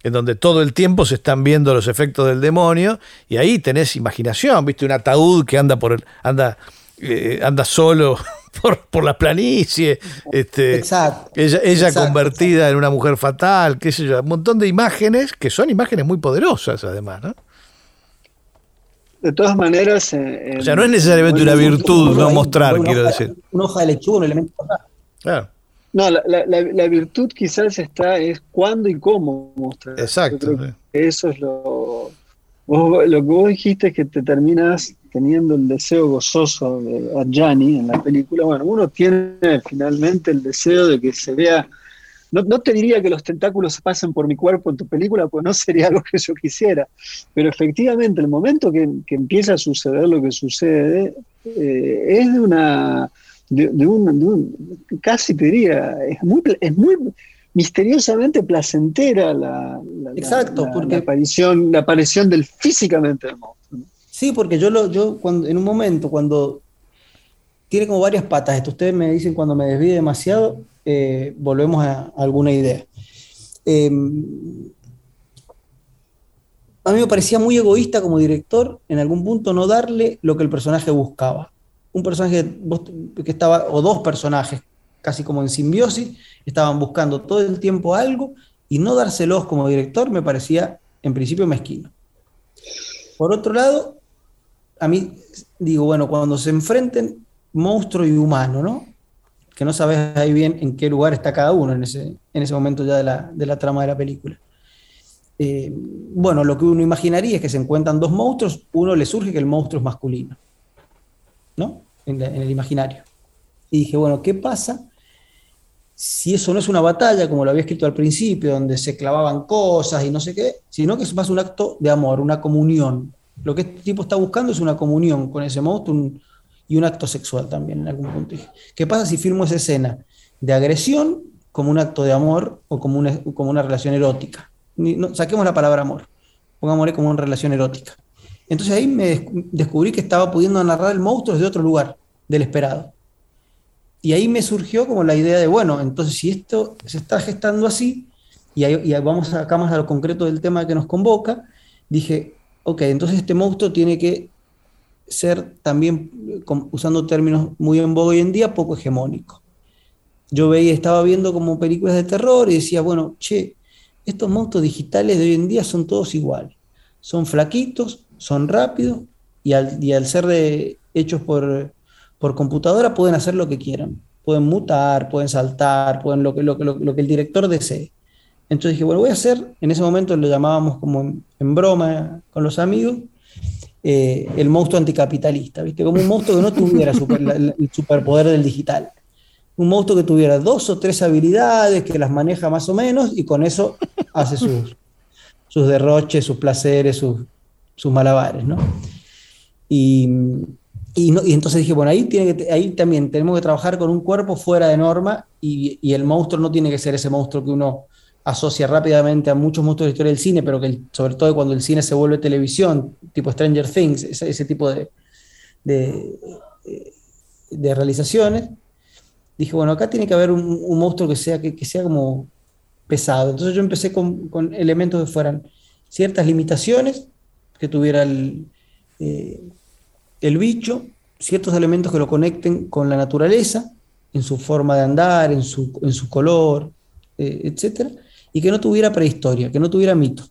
en donde todo el tiempo se están viendo los efectos del demonio, y ahí tenés imaginación, viste un ataúd que anda por anda, anda solo por, por la planicie, este, ella, ella convertida en una mujer fatal, qué sé yo, un montón de imágenes que son imágenes muy poderosas además, ¿no? de todas maneras. Eh, o sea, no es necesariamente una virtud no mostrar, quiero decir. Una hoja de lechuga, un elemento. Claro. No, la, la, virtud quizás está es cuándo y cómo mostrar. Exacto. Eso es lo. lo que vos dijiste es que te terminas teniendo el deseo gozoso de Adjani en la película. Bueno, uno tiene finalmente el deseo de que se vea no, te diría que los tentáculos pasen por mi cuerpo en tu película, pues no sería algo que yo quisiera. Pero efectivamente, el momento que, empieza a suceder lo que sucede eh, es de una. De, un, casi te diría, es muy, es muy misteriosamente placentera la, Exacto, porque, aparición, la aparición del físicamente del monstruo. Sí, porque yo, lo, yo cuando, en un momento, cuando tiene como varias patas, esto ustedes me dicen cuando me desvíe demasiado, eh, volvemos a, alguna idea. Em, a mí me parecía muy egoísta como director en algún punto no darle lo que el personaje buscaba. Un personaje que estaba, o dos personajes, casi como en simbiosis, estaban buscando todo el tiempo algo y no dárselos como director me parecía en principio mezquino. Por otro lado, a mí digo, bueno, cuando se enfrenten monstruo y humano, ¿no? que no sabes ahí bien en qué lugar está cada uno en ese, en ese momento ya de la, de la trama de la película. Eh, bueno, lo que uno imaginaría es que se encuentran dos monstruos, uno le surge que el monstruo es masculino, ¿no? En, en el imaginario. Y dije, bueno, ¿qué pasa si eso no es una batalla, como lo había escrito al principio, donde se clavaban cosas y no sé qué, sino que es más un acto de amor, una comunión? Lo que este tipo está buscando es una comunión con ese monstruo, y un acto sexual también en algún punto. ¿Qué pasa si filmo esa escena de agresión como un acto de amor o como una, como una relación erótica? No, saquemos la palabra amor, pongámosle como una relación erótica. Entonces ahí me descubrí que estaba pudiendo narrar el monstruo desde otro lugar, del esperado. Y ahí me surgió como la idea de, bueno, entonces si esto se está gestando así, y, ahí, vamos acá más a lo concreto del tema que nos convoca, dije, ok, entonces este monstruo tiene que ser también, usando términos muy en vogue hoy en día, poco hegemónico. Yo veía, estaba viendo como películas de terror y decía, bueno, che, estos monstruos digitales de hoy en día son todos iguales. Son flaquitos, son rápidos y al, ser de, hechos por, por computadora pueden hacer lo que quieran. Pueden mutar, pueden saltar, pueden lo que, lo, lo que el director desee. Entonces dije, bueno, voy a hacer, en ese momento lo llamábamos como en broma con los amigos, eh, el monstruo anticapitalista, ¿viste? Como un monstruo que no tuviera el superpoder del digital. Un monstruo que tuviera dos o tres habilidades, que las maneja más o menos y con eso hace sus, sus derroches, sus placeres, sus, sus malabares, ¿no? Y, y, entonces dije, bueno, ahí, tiene ahí también tenemos que trabajar con un cuerpo fuera de norma y, y, el monstruo no tiene que ser ese monstruo que uno asocia rápidamente a muchos monstruos de la historia del cine, pero que sobre todo cuando el cine se vuelve televisión, tipo Stranger Things, ese, tipo de, de, realizaciones, dije, bueno, acá tiene que haber un, monstruo que sea, que, sea como pesado. Entonces yo empecé con, con, elementos que fueran ciertas limitaciones, que tuviera el, eh, el bicho, ciertos elementos que lo conecten con la naturaleza, en su forma de andar, en su, en su color, eh, etcétera, y que no tuviera prehistoria, que no tuviera mito,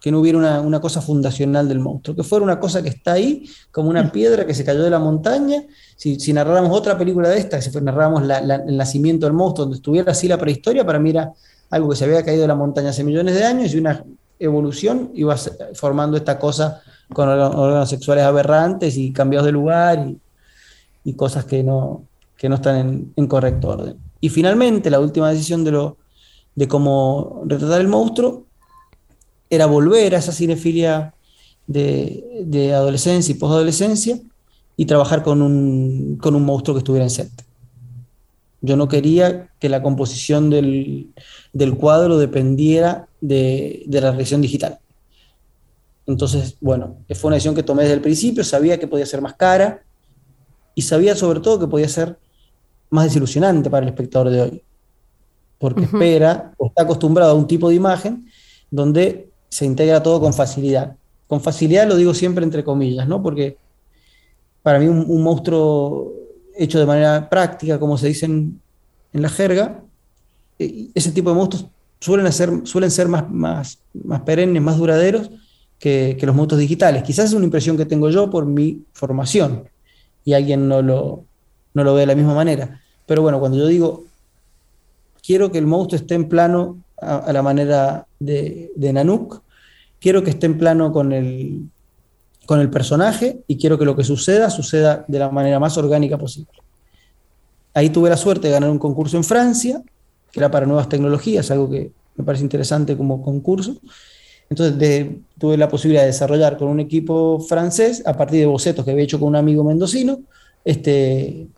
que no hubiera una, cosa fundacional del monstruo, que fuera una cosa que está ahí, como una piedra que se cayó de la montaña. Si, narráramos otra película de esta, si narráramos el nacimiento del monstruo, donde estuviera así la prehistoria, para mí era algo que se había caído de la montaña hace millones de años y una evolución iba formando esta cosa con órganos sexuales aberrantes y cambiados de lugar y, cosas que no, que no están en, correcto orden. Y finalmente, la última decisión de, lo, de cómo retratar el monstruo era volver a esa cinefilia de, de adolescencia y posadolescencia y trabajar con un, con un monstruo que estuviera en set. Yo no quería que la composición del, del cuadro dependiera de, de la reacción digital. Entonces, bueno, fue una decisión que tomé desde el principio, sabía que podía ser más cara y sabía sobre todo que podía ser más desilusionante para el espectador de hoy, porque espera o está acostumbrado a un tipo de imagen donde se integra todo con facilidad. Con facilidad lo digo siempre entre comillas, ¿no? Porque para mí un, monstruo hecho de manera práctica, como se dice en, la jerga, eh, ese tipo de monstruos suelen, suelen ser más, más, más perennes, más duraderos que, los monstruos digitales. Quizás es una impresión que tengo yo por mi formación y alguien no lo, no lo ve de la misma manera. Pero bueno, cuando yo digo, quiero que el monstruo esté en plano a, la manera de, de, Nanook, quiero que esté en plano con el, con el personaje y quiero que lo que suceda suceda de la manera más orgánica posible. Ahí tuve la suerte de ganar un concurso en Francia, que era para nuevas tecnologías, algo que me parece interesante como concurso, entonces tuve la posibilidad de desarrollar con un equipo francés, a partir de bocetos que había hecho con un amigo mendocino, este,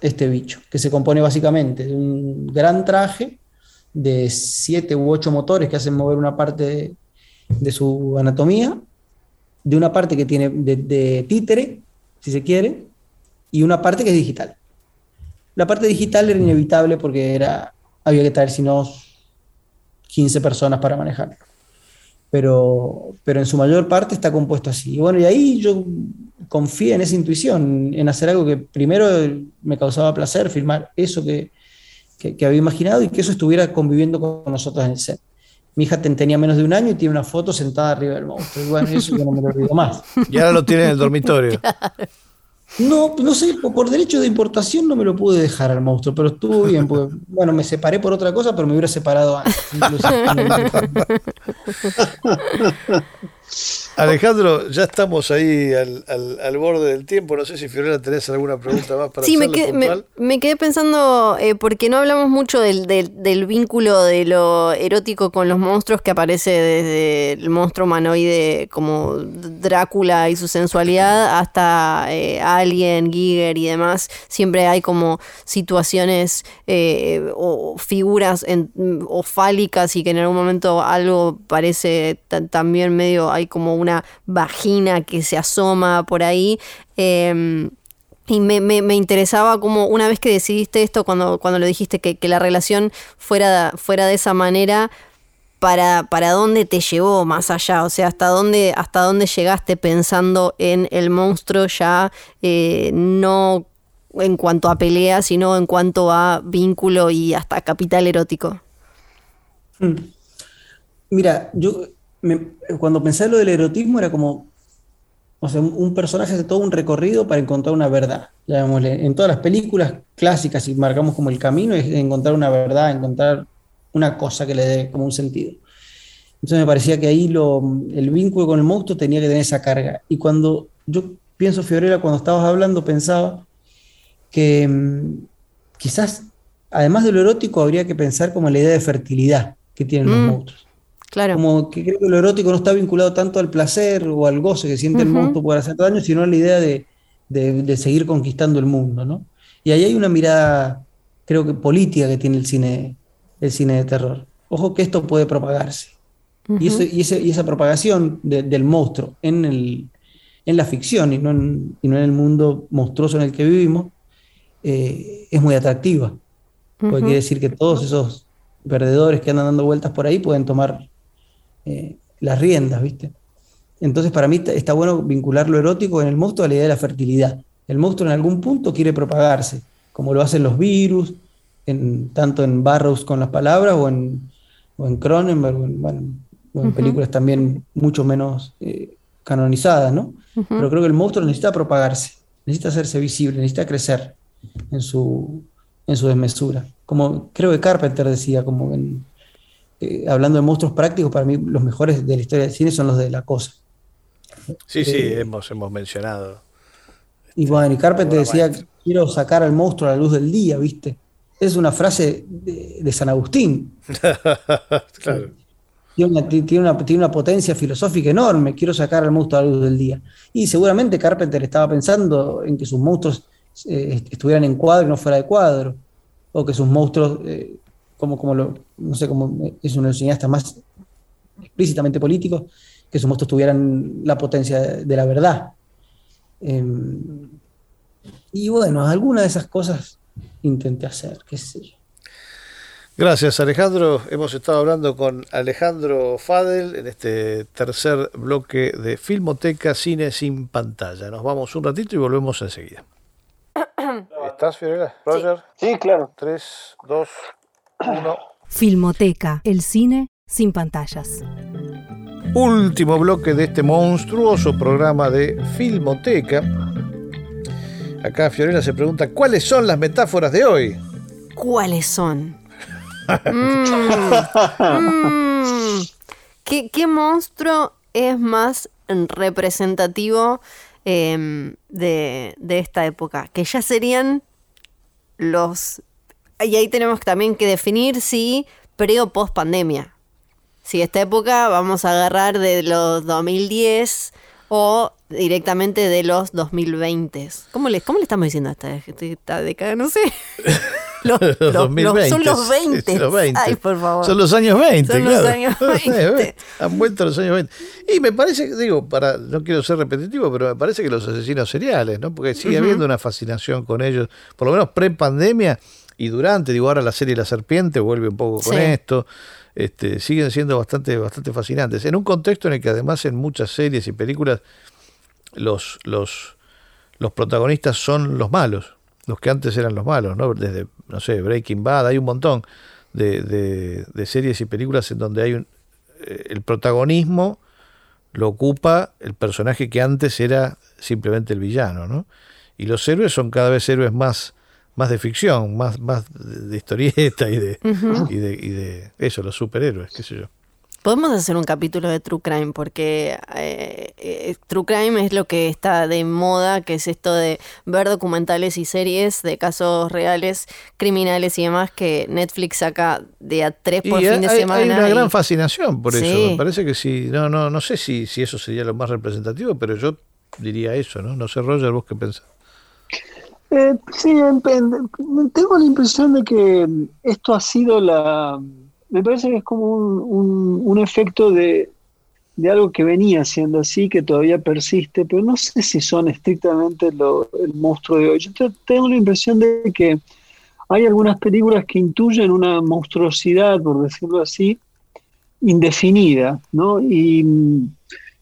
este bicho, que se compone básicamente de un gran traje de siete u ocho motores que hacen mover una parte de, su anatomía, de una parte que tiene de, títere, si se quiere, y una parte que es digital. La parte digital era inevitable porque era, había que traer, si no, 15 personas para manejarlo pero, pero en su mayor parte está compuesto así. Y bueno, y ahí yo confié en esa intuición, en hacer algo que primero me causaba placer, filmar eso que, que, había imaginado y que eso estuviera conviviendo con nosotros en el set. Mi hija tenía menos de un año y tiene una foto sentada arriba del monstruo. Y bueno, eso yo no me lo olvido más. Y ahora lo tiene en el dormitorio. No, no sé, por derecho de importación no me lo pude dejar al monstruo, pero estuvo bien, porque, bueno, me separé por otra cosa, pero me hubiera separado antes. Alejandro, ya estamos ahí al, al, borde del tiempo. No sé si Fiorella tenés alguna pregunta más para Sí, me quedé, me, quedé, pensando, eh, porque no hablamos mucho del, del, vínculo de lo erótico con los monstruos que aparece desde el monstruo humanoide como Drácula y su sensualidad hasta eh, Alien, Giger y demás. Siempre hay como situaciones eh, o figuras o fálicas y que en algún momento algo parece también medio hay como una vagina que se asoma por ahí. Em, y me, interesaba como una vez que decidiste esto, cuando, cuando lo dijiste, que, la relación fuera, fuera de esa manera, para, para dónde te llevó más allá, o sea, hasta dónde, hasta dónde llegaste pensando en el monstruo ya eh, no en cuanto a pelea, sino en cuanto a vínculo y hasta capital erótico. Hmm. Mira, yo cuando pensé en lo del erotismo era como, o sea, un, personaje hace todo un recorrido para encontrar una verdad. En todas las películas clásicas, si marcamos como el camino, es encontrar una verdad, encontrar una cosa que le dé como un sentido. Entonces me parecía que ahí lo, el vínculo con el monstruo tenía que tener esa carga. Y cuando yo pienso, Fiorella, cuando estabas hablando, pensaba que mm, quizás, además de lo erótico, habría que pensar como la idea de fertilidad que tienen los mm. monstruos. Claro. Como que creo que lo erótico no está vinculado tanto al placer o al goce que siente el monstruo por hacer daño, sino a la idea de, seguir conquistando el mundo, ¿no? Y ahí hay una mirada, creo que política que tiene el cine, el cine de terror. ojo que esto puede propagarse. y, y, esa propagación del monstruo en, el, en la ficción y no en, y no en, el mundo monstruoso en el que vivimos eh, es muy atractiva. Porque quiere decir que todos esos perdedores que andan dando vueltas por ahí pueden tomar eh, las riendas, ¿viste? Entonces, para mí está bueno vincular lo erótico en el monstruo a la idea de la fertilidad. El monstruo en algún punto quiere propagarse, como lo hacen los virus, en, tanto en Barrows con las palabras o en, o en Cronenberg, o en, películas también mucho menos eh, canonizadas, ¿no? Pero creo que el monstruo necesita propagarse, necesita hacerse visible, necesita crecer en su, en su desmesura. Como creo que Carpenter decía, como eh, hablando de monstruos prácticos, para mí los mejores de la historia del cine son los de la cosa. Sí, sí, eh, hemos, hemos mencionado. Y bueno, y Carpenter decía, quiero sacar al monstruo a la luz del día, ¿viste? Es una frase de, San Agustín. claro. Tiene una, tiene, una, potencia filosófica enorme, quiero sacar al monstruo a la luz del día. Y seguramente Carpenter estaba pensando en que sus monstruos eh, estuvieran en cuadro y no fuera de cuadro, o que sus monstruos, eh, como, como lo, no sé, como es uno de los cineastas más explícitamente políticos, que sus monstruos tuvieran la potencia de, la verdad. Em, y bueno, alguna de esas cosas intenté hacer, qué sé yo. Gracias Alejandro. Hemos estado hablando con Alejandro Fadel en este tercer bloque de Filmoteca Cine sin pantalla. Nos vamos un ratito y volvemos enseguida. ¿Estás, Fiorella? Roger. Sí, claro. 3, 2, 1. Filmoteca, el cine sin pantallas. Último bloque de este monstruoso programa de Filmoteca. Acá Fiorella se pregunta, ¿cuáles son las metáforas de hoy? ¿Cuáles son? Mm. Mm. ¿Qué, monstruo es más representativo em, de, de, esta época? Que ya serían los... Y ahí tenemos también que definir si pre o post pandemia. Si esta época vamos a agarrar de los 2010 o directamente de los 2020. ¿Cómo le, cómo le estamos diciendo a esta, esta década? No sé. Los, los, 2020. son los 20. los 20. Ay, por favor. Son los años 20. Son claro. los años 20. Han vuelto los años 20. Y me parece, digo, para no quiero ser repetitivo, pero me parece que los asesinos seriales, ¿no? Porque sigue habiendo una fascinación con ellos, por lo menos pre-pandemia y durante, digo, ahora la serie La Serpiente vuelve un poco con esto. Este, siguen siendo bastante, bastante fascinantes. En un contexto en el que además en muchas series y películas los, los, los protagonistas son los malos, los que antes eran los malos, ¿no? Desde, no sé, Breaking Bad, hay un montón de, de, series y películas en donde hay un, eh, el protagonismo lo ocupa el personaje que antes era simplemente el villano, ¿no? Y los héroes son cada vez héroes más, más de ficción, más, más de historieta y de, y de, y de eso, los superhéroes, qué sé yo. Podemos hacer un capítulo de True Crime porque eh, eh, True Crime es lo que está de moda, que es esto de ver documentales y series de casos reales, criminales y demás que Netflix saca de a tres por fin de semana. Hay una gran fascinación por eso. Me parece que sí. No, no, no sé si, si eso sería lo más representativo, pero yo diría eso, ¿no? No sé, Roger, vos qué pensás. Eh, sí, tengo la impresión de que esto ha sido la me parece que es como un, efecto de, algo que venía siendo así, que todavía persiste, pero no sé si son estrictamente el monstruo de hoy. Yo tengo la impresión de que hay algunas películas que intuyen una monstruosidad, por decirlo así, indefinida, ¿no? Y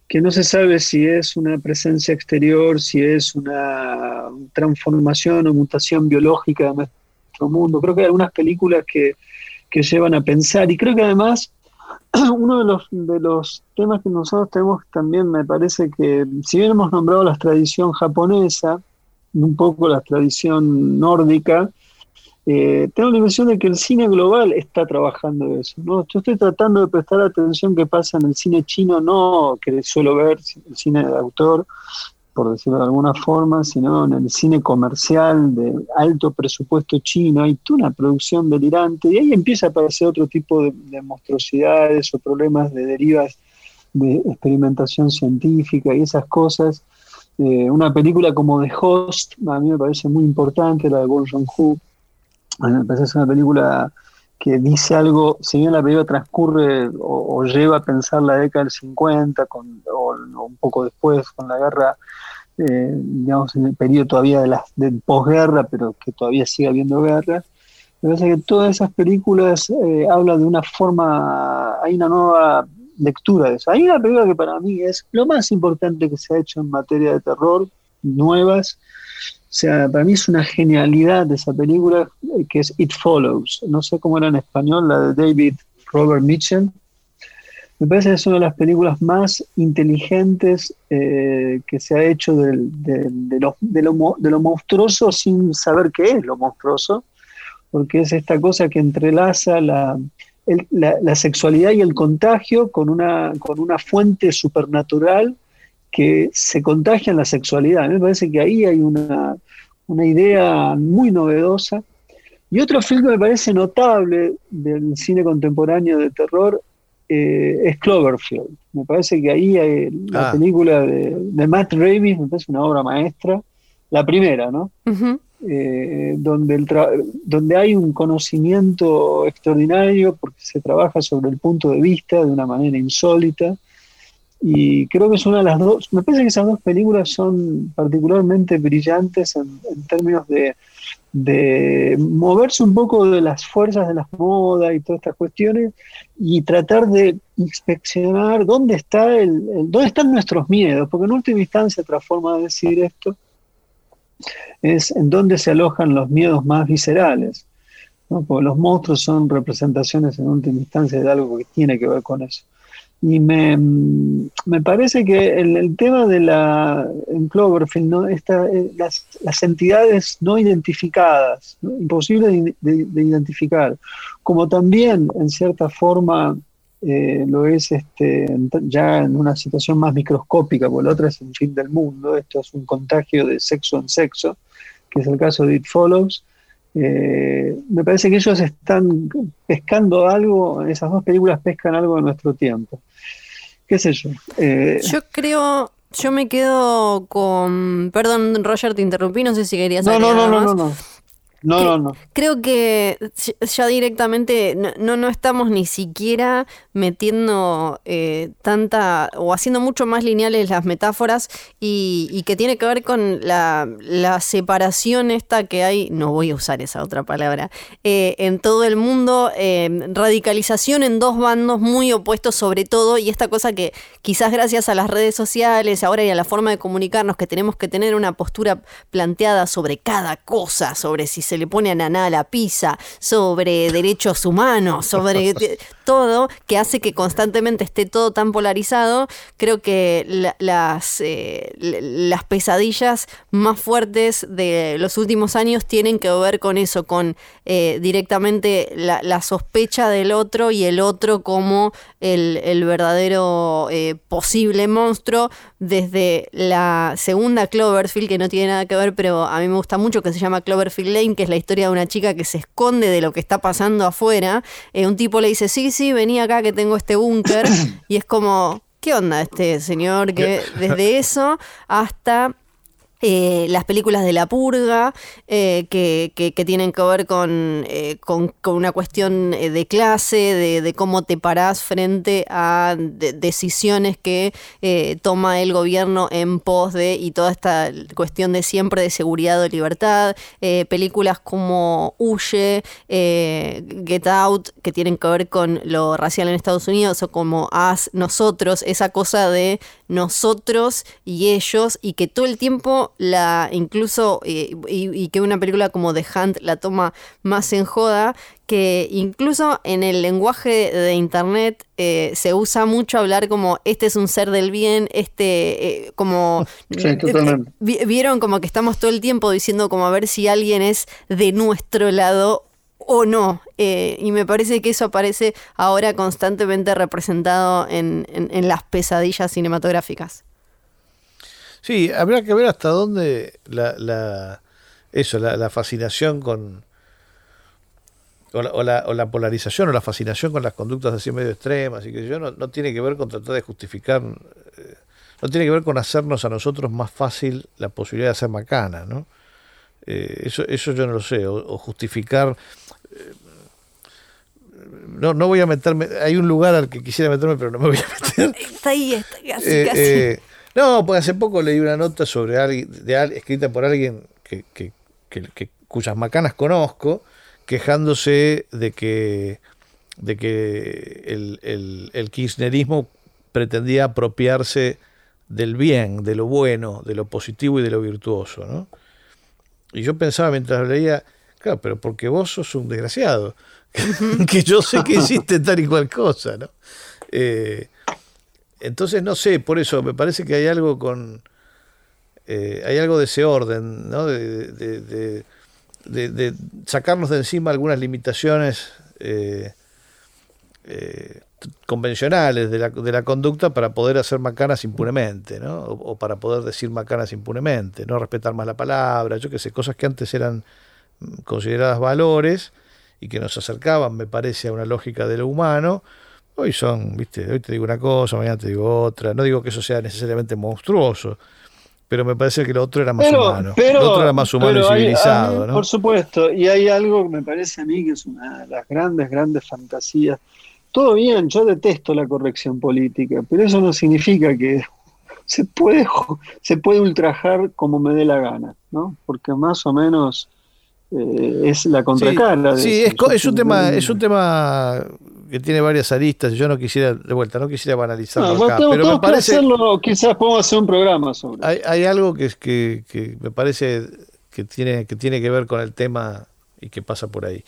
que no se sabe si es una presencia exterior, si es una transformación o mutación biológica de nuestro mundo. Creo que hay algunas películas que que llevan a pensar. Y creo que además uno de los, de los temas que nosotros tenemos también me parece que, si bien hemos nombrado la tradición japonesa, un poco la tradición nórdica, eh, tengo la impresión de que el cine global está trabajando eso. ¿no? Yo estoy tratando de prestar atención qué pasa en el cine chino, no que suelo ver el cine de autor, por decirlo de alguna forma, sino en el cine comercial de alto presupuesto chino, hay toda una producción delirante y ahí empieza a aparecer otro tipo de, monstruosidades o problemas de derivas de experimentación científica y esas cosas. Eh, una película como The Host, a mí me parece muy importante, la de Bong Joon-ho, me parece una película que dice algo, si bien la película transcurre o, lleva a pensar la década del 50 con, o, un poco después con la guerra, eh, digamos, en el periodo todavía de la de posguerra, pero que todavía sigue habiendo guerra, me parece que todas esas películas eh, hablan de una forma, hay una nueva lectura de eso. Hay una película que para mí es lo más importante que se ha hecho en materia de terror, nuevas, o sea, para mí es una genialidad de esa película que es It Follows. No sé cómo era en español, la de David Robert Mitchell. Me parece que es una de las películas más inteligentes eh, que se ha hecho de, lo, monstruoso sin saber qué es lo monstruoso, porque es esta cosa que entrelaza la, sexualidad y el contagio con una, fuente supernatural que se contagia en la sexualidad. Me parece que ahí hay una, idea muy novedosa. Y otro film que me parece notable del cine contemporáneo de terror eh, es Cloverfield. Me parece que ahí hay la ah. película de, Matt Ramis, me parece una obra maestra, la primera, ¿no? Eh, donde, donde hay un conocimiento extraordinario porque se trabaja sobre el punto de vista de una manera insólita y creo que es una de las dos, me parece que esas dos películas son particularmente brillantes en, términos de, moverse un poco de las fuerzas de las modas y todas estas cuestiones y tratar de inspeccionar dónde está el, dónde están nuestros miedos, porque en última instancia otra forma de decir esto es en dónde se alojan los miedos más viscerales, porque los monstruos son representaciones en última instancia de algo que tiene que ver con eso. Y me, me parece que el, el, tema de la, en Cloverfield, ¿no? Esta, eh, las, las, entidades no identificadas, imposibles de, de, identificar, como también en cierta forma eh, lo es este, ya en una situación más microscópica, porque la otra es un fin del mundo, esto es un contagio de sexo en sexo, que es el caso de It Follows, eh, me parece que ellos están pescando algo, esas dos películas pescan algo de nuestro tiempo. ¿Qué sé yo? Eh, yo creo, yo me quedo con. Perdón, Roger, te interrumpí, no sé si querías no, no, no, no, no, no. No, no, no. Creo que ya directamente no, no estamos ni siquiera metiendo eh, tanta o haciendo mucho más lineales las metáforas y, que tiene que ver con la, separación esta que hay, no voy a usar esa otra palabra, eh, en todo el mundo, eh, radicalización en dos bandos muy opuestos sobre todo y esta cosa que quizás gracias a las redes sociales ahora y a la forma de comunicarnos que tenemos que tener una postura planteada sobre cada cosa, sobre si se le pone a naná la pizza, sobre derechos humanos, sobre todo, que hace que constantemente esté todo tan polarizado, creo que las, eh, las pesadillas más fuertes de los últimos años tienen que ver con eso, con eh, directamente la, sospecha del otro y el otro como el, verdadero eh, posible monstruo desde la segunda Cloverfield, que no tiene nada que ver, pero a mí me gusta mucho, que se llama Cloverfield Lane, que es la historia de una chica que se esconde de lo que está pasando afuera. un tipo le dice, sí, sí, venía acá que tengo este búnker. y es como, ¿qué onda este señor? Que desde eso hasta eh, las películas de la purga, eh, que, que, tienen que ver con, eh, con, una cuestión de clase, de, cómo te parás frente a decisiones que toma el gobierno en pos de, y toda esta cuestión de siempre de seguridad o libertad, películas como Huye, Get Out, que tienen que ver con lo racial en Estados Unidos, o como As, nosotros, esa cosa de nosotros y ellos, y que todo el tiempo la incluso, eh, y, que una película como The Hunt la toma más en joda, que incluso en el lenguaje de internet eh, se usa mucho hablar como este es un ser del bien, este eh, como vieron como que estamos todo el tiempo diciendo como a ver si alguien es de nuestro lado o no. y me parece que eso aparece ahora constantemente representado en las pesadillas cinematográficas. Sí, habrá que ver hasta dónde la, la eso, la, fascinación con, o la, o, la, polarización o la fascinación con las conductas así medio extremas y que yo no, no tiene que ver con tratar de justificar, eh, no tiene que ver con hacernos a nosotros más fácil la posibilidad de hacer macana, ¿no? Eh, eso, eso yo no lo sé, o, justificar, eh, no, no voy a meterme, hay un lugar al que quisiera meterme, pero no me voy a meter. Está ahí, está casi, Eh, casi. eh, no, porque hace poco leí una nota sobre alguien, de, escrita por alguien que, que- que- que- cuyas macanas conozco, quejándose de que, de que el, el- el kirchnerismo pretendía apropiarse del bien, de lo bueno, de lo positivo y de lo virtuoso, ¿no? Y yo pensaba mientras leía, claro, pero porque vos sos un desgraciado, que yo sé que hiciste tal y cual cosa, ¿no? Eh, entonces, no sé, por eso me parece que hay algo con. eh, hay algo de ese orden, ¿no? De, de- de- de- de sacarnos de encima algunas limitaciones eh, eh, convencionales de la, de la conducta para poder hacer macanas impunemente, ¿no? O, o para poder decir macanas impunemente, no respetar más la palabra, yo qué sé, cosas que antes eran consideradas valores y que nos acercaban, me parece, a una lógica de lo humano, hoy son, viste, hoy te digo una cosa, mañana te digo otra. No digo que eso sea necesariamente monstruoso, pero me parece que lo otro era más Pero, humano. pero, lo otro era más humano y hay- civilizado, hay- ¿no? Por supuesto, y hay algo que me parece a mí que es una de las grandes, grandes fantasías. Todo bien, yo detesto la corrección política, pero eso no significa que se puede, se puede ultrajar como me dé la gana, ¿no? Porque más o menos eh, es la contracara. de Sí, eso. es, es un tema, es un tema que tiene varias aristas. Yo no quisiera, de vuelta, no quisiera banalizarlo No, acá, tengo- pero me parece hacerlo, quizás podemos hacer un programa sobre hay, hay algo que es que, que me parece que tiene, que tiene que ver con el tema y que pasa por ahí.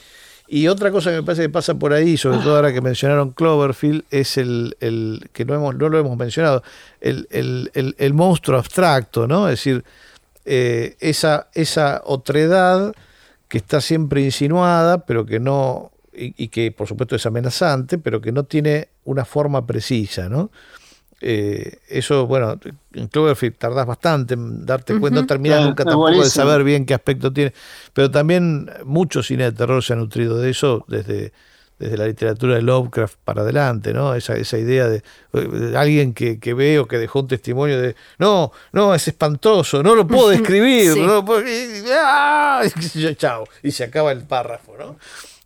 Y otra cosa que me parece que pasa por ahí, sobre todo ahora que mencionaron Cloverfield, es el, el que no hemos, no lo hemos mencionado, el, el, el, el monstruo abstracto, ¿no? Es decir, eh, esa, esa otredad que está siempre insinuada, pero que no, y, y que por supuesto es amenazante, pero que no tiene una forma precisa, ¿no? Eh, eso, bueno, en Cloverfield tardás bastante en darte cuenta, no terminás nunca tampoco de buenísimo. saber bien qué aspecto tiene, pero también mucho cine de terror se ha nutrido de eso desde, desde la literatura de Lovecraft para adelante, ¿no? Esa, esa idea de, de alguien que, que ve o que dejó un testimonio de, no, no, es espantoso, no lo puedo describir, Sí. no lo puedo- y- ¡ah! Y chao, y se acaba el párrafo, ¿no?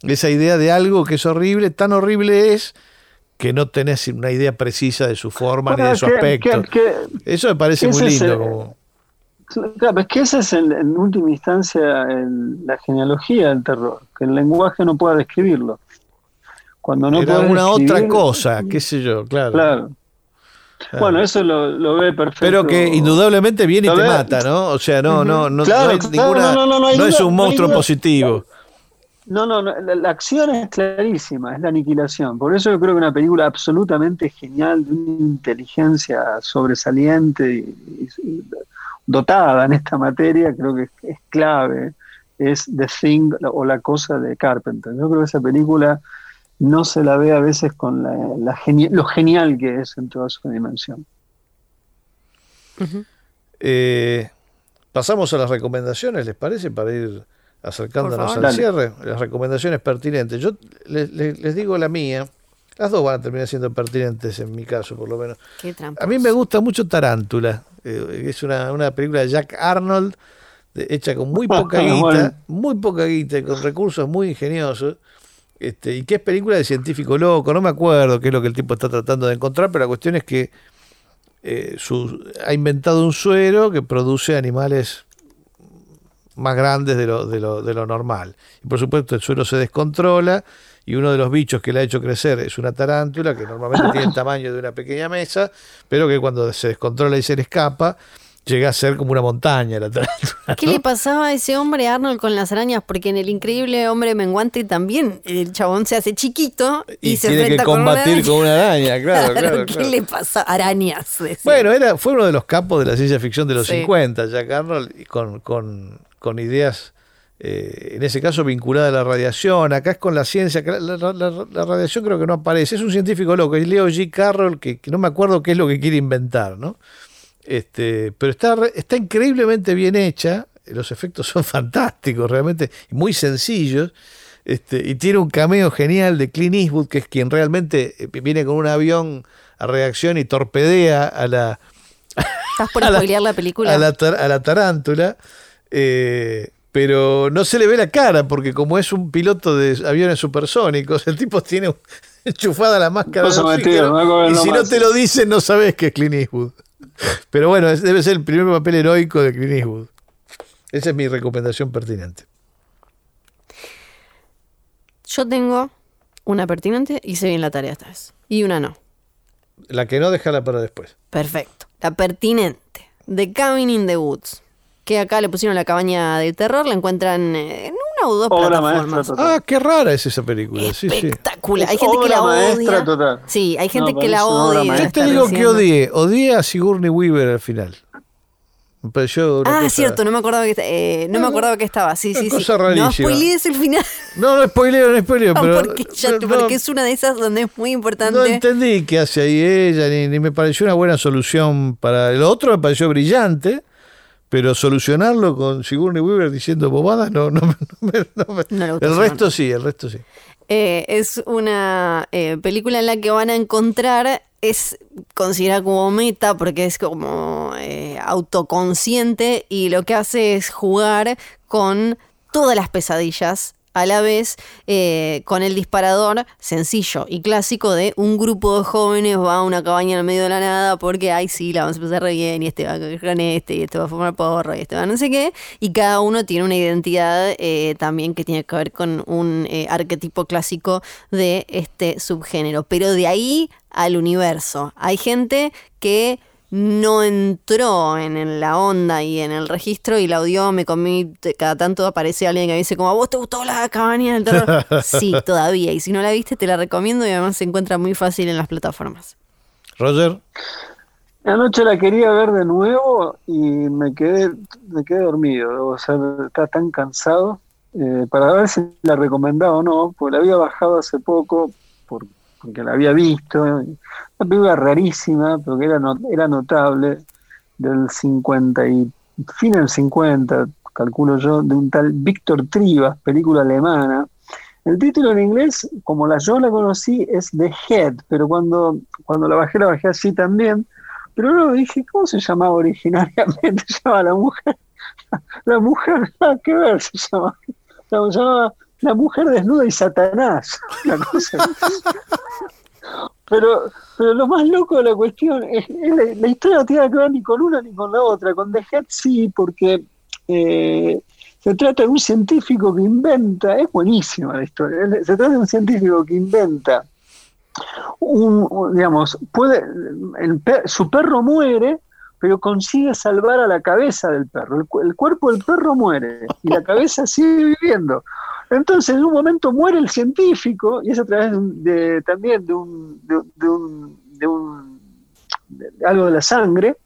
Esa idea de algo que es horrible, tan horrible es que no tenés una idea precisa de su forma ni de su que- aspecto. que- que- Eso me parece ese muy lindo. el- como- Claro, es que esa es en, en última instancia el- la genealogía del terror, que el lenguaje no pueda describirlo. Cuando no Era una otra describir- cosa, qué sé yo, claro. Claro. Claro. Bueno, eso lo, lo ve perfecto. Pero que indudablemente viene y te mata, ¿no? O sea, no, no, no, Claro, no hay ninguna, no, no, no, hay es un monstruo positivo. No, no, no, la, la acción es clarísima, es la aniquilación. Por eso yo creo que una película absolutamente genial, de una inteligencia sobresaliente y, y dotada en esta materia, creo que es, es clave, es The Thing o la cosa de Carpenter. Yo creo que esa película no se la ve a veces con la, la geni- lo genial que es en toda su dimensión. Eh, pasamos a las recomendaciones, ¿les parece? Para ir acercándonos al cierre. Las recomendaciones pertinentes. Yo les, les- les digo la mía. Las dos van a terminar siendo pertinentes en mi caso, por lo menos. Qué. A mí me gusta mucho Tarántula. Eh, es una, una película de Jack Arnold de- hecha con muy poca guita, muy poca guita, y con recursos muy ingeniosos. Este, y que es película de científico loco, no me acuerdo qué es lo que el tipo está tratando de encontrar, pero la cuestión es que eh, su- ha inventado un suero que produce animales más grandes de lo, de lo, de lo normal. Y por supuesto el suero se descontrola y uno de los bichos que le ha hecho crecer es una tarántula que normalmente tiene el tamaño de una pequeña mesa, pero que cuando se descontrola y se le escapa, llega a ser como una montaña la tarántula. ¿Qué le pasaba a ese hombre Arnold con las arañas? Porque en el increíble hombre menguante también el chabón se hace chiquito y, Y se tiene que enfrenta con una combatir araña. con una araña, claro, claro, ¿Qué claro. le pasa? Arañas. decía. Bueno, era, fue uno de los capos de la ciencia ficción de los Sí. 50, Jack Arnold, y con, con, con ideas, eh, en ese caso vinculadas a la radiación. Acá es con la ciencia, la, la- la- la radiación creo que no aparece. Es un científico loco, es Leo G. Carroll, que, que no me acuerdo qué es lo que quiere inventar, ¿no? Este, pero está, re- está increíblemente bien hecha, los efectos son fantásticos, realmente, muy sencillos. Este, y tiene un cameo genial de Clint Eastwood, que es quien realmente eh, viene con un avión a reacción y torpedea a la, ¿Estás por a la- película? a la, tar- a la tarántula. eh, pero no se le ve la cara porque como es un piloto de aviones supersónicos, el tipo tiene enchufada la máscara. De acuerdo y si no te lo dicen, no sabes que es Clint Eastwood. Pero bueno, debe ser el primer papel heroico de Clint Eastwood. Esa es mi recomendación pertinente. Yo tengo una pertinente y sé bien la tarea esta vez. Y una no. La que no, déjala para después. Perfecto. La pertinente. The Cabin in the Woods. Que acá le pusieron la cabaña del terror. La encuentran eh, en una o dos Obra plataformas. maestra total. Ah, qué rara es esa película. Sí, sí. Espectacular. Hay gente que la odia. total. Sí, hay gente No, que la odia. Yo te digo que odié. Odié a Sigourney Weaver al final. Me pareció una Ah, cosa- cierto, no me acordaba que, eh, no me acordaba que estaba. Sí, Una sí, sí. cosa No rarísima. spoilees el final. No, no spoileo, no spoileo, pero. porque, ya- pero porque no- es una de esas donde es muy importante. No entendí qué hace ahí ella, ni, ni me pareció una buena solución para. Lo otro me pareció brillante, pero solucionarlo con Sigourney Weaver diciendo bobadas, no, no, me- no me- no me- gustó El resto sí, el resto sí. Eh, es una eh, película en la que van a encontrar, es considerada como meta porque es como eh, autoconsciente y lo que hace es jugar con todas las pesadillas a la vez eh, con el disparador sencillo y clásico de un grupo de jóvenes va a una cabaña en el medio de la nada porque, ay, sí, la vamos a pasar re bien y este va a con este y este va a formar porro y este va no sé qué. Y cada uno tiene una identidad eh, también que tiene que ver con un eh, arquetipo clásico de este subgénero. Pero de ahí al universo. Hay gente que no entró en, en la onda y en el registro y la odió, me comí, cada tanto aparece alguien que me dice como, ¿a vos te gustó la cabaña del terror? sí, todavía, y si no la viste te la recomiendo y además se encuentra muy fácil en las plataformas. Roger, Anoche la quería ver de nuevo y me quedé, me quedé dormido. O sea, estaba tan cansado eh, para ver si la recomendaba o no, porque la había bajado hace poco porque la había visto. Una película rarísima, pero que era, no- era notable, del 50 y fin del 50, calculo yo, de un tal Víctor Trivas, película alemana. El título en inglés, como la yo la conocí, es The Head, pero cuando, cuando la bajé, la bajé así también. Pero luego dije, ¿cómo se llamaba originariamente? Se llamaba La Mujer. La Mujer, nada que ver, se llamaba. Se llamaba La Mujer Desnuda y Satanás. Pero, pero lo más loco de la cuestión es, es la, historia no tiene que ver ni con una ni con la otra. Con The Head sí, porque eh, se trata de un científico que inventa, es buenísima la historia, se trata de un científico que inventa un, digamos, puede, su perro muere, pero consigue salvar a la cabeza del perro. El cuerpo del perro muere y la cabeza sigue viviendo. Entonces, en un momento muere el científico y es a través de, un- de- también de un, de, de un, algo de la sangre.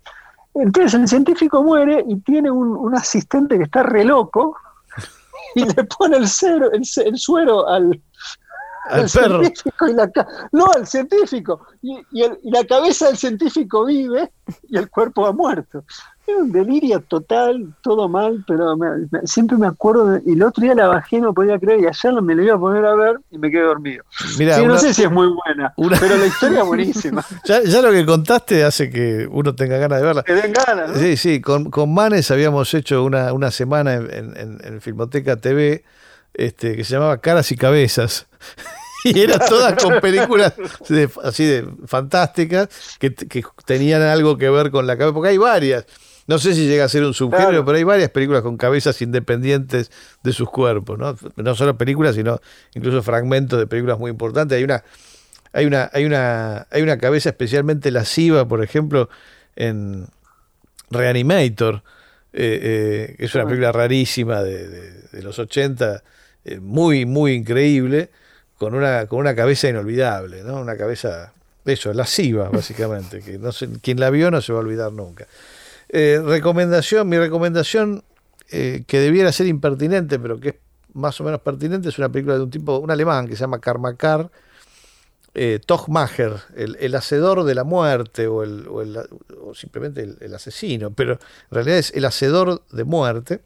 Entonces, el científico muere y tiene un, asistente que está re loco y le pone el, cero, el, ce- el suero al, al el perro. científico y la ca- no, al científico. Y, y el- y la cabeza del científico vive y el cuerpo ha muerto. Es un delirio total, todo mal, pero me- me- siempre me acuerdo. de- y el otro día la bajé, no podía creer, y ayer me la iba a poner a ver y me quedé dormido. Mira, Sí, no sé si es muy buena, una- pero la historia es buenísima. ya, ya lo que contaste hace que uno tenga ganas de verla. Que den ganas, ¿no? Sí, sí, con, con Manes habíamos hecho una, una semana en, en- en- Filmoteca TV este, que se llamaba Caras y Cabezas. Y era todas con películas de- así de fantásticas que, que tenían algo que ver con la cabeza, porque hay varias. No sé si llega a ser un subgénero, Claro. pero hay varias películas con cabezas independientes de sus cuerpos, ¿no? No solo películas, sino incluso fragmentos de películas muy importantes. Hay una, hay una, hay una, hay una cabeza especialmente lasciva, por ejemplo, en Reanimator, eh, eh, que es una película rarísima de, de- de los 80, eh, muy, muy increíble, con una, con una cabeza inolvidable, ¿no? Una cabeza, eso, lasciva, básicamente, que no se- quien la vio no se va a olvidar nunca. Eh, recomendación, mi recomendación, eh, que debiera ser impertinente, pero que es más o menos pertinente, es una película de un tipo, un alemán que se llama Karmakar, eh, el, hacedor de la muerte o, el, o, simplemente el, asesino, pero en realidad es el hacedor de muerte.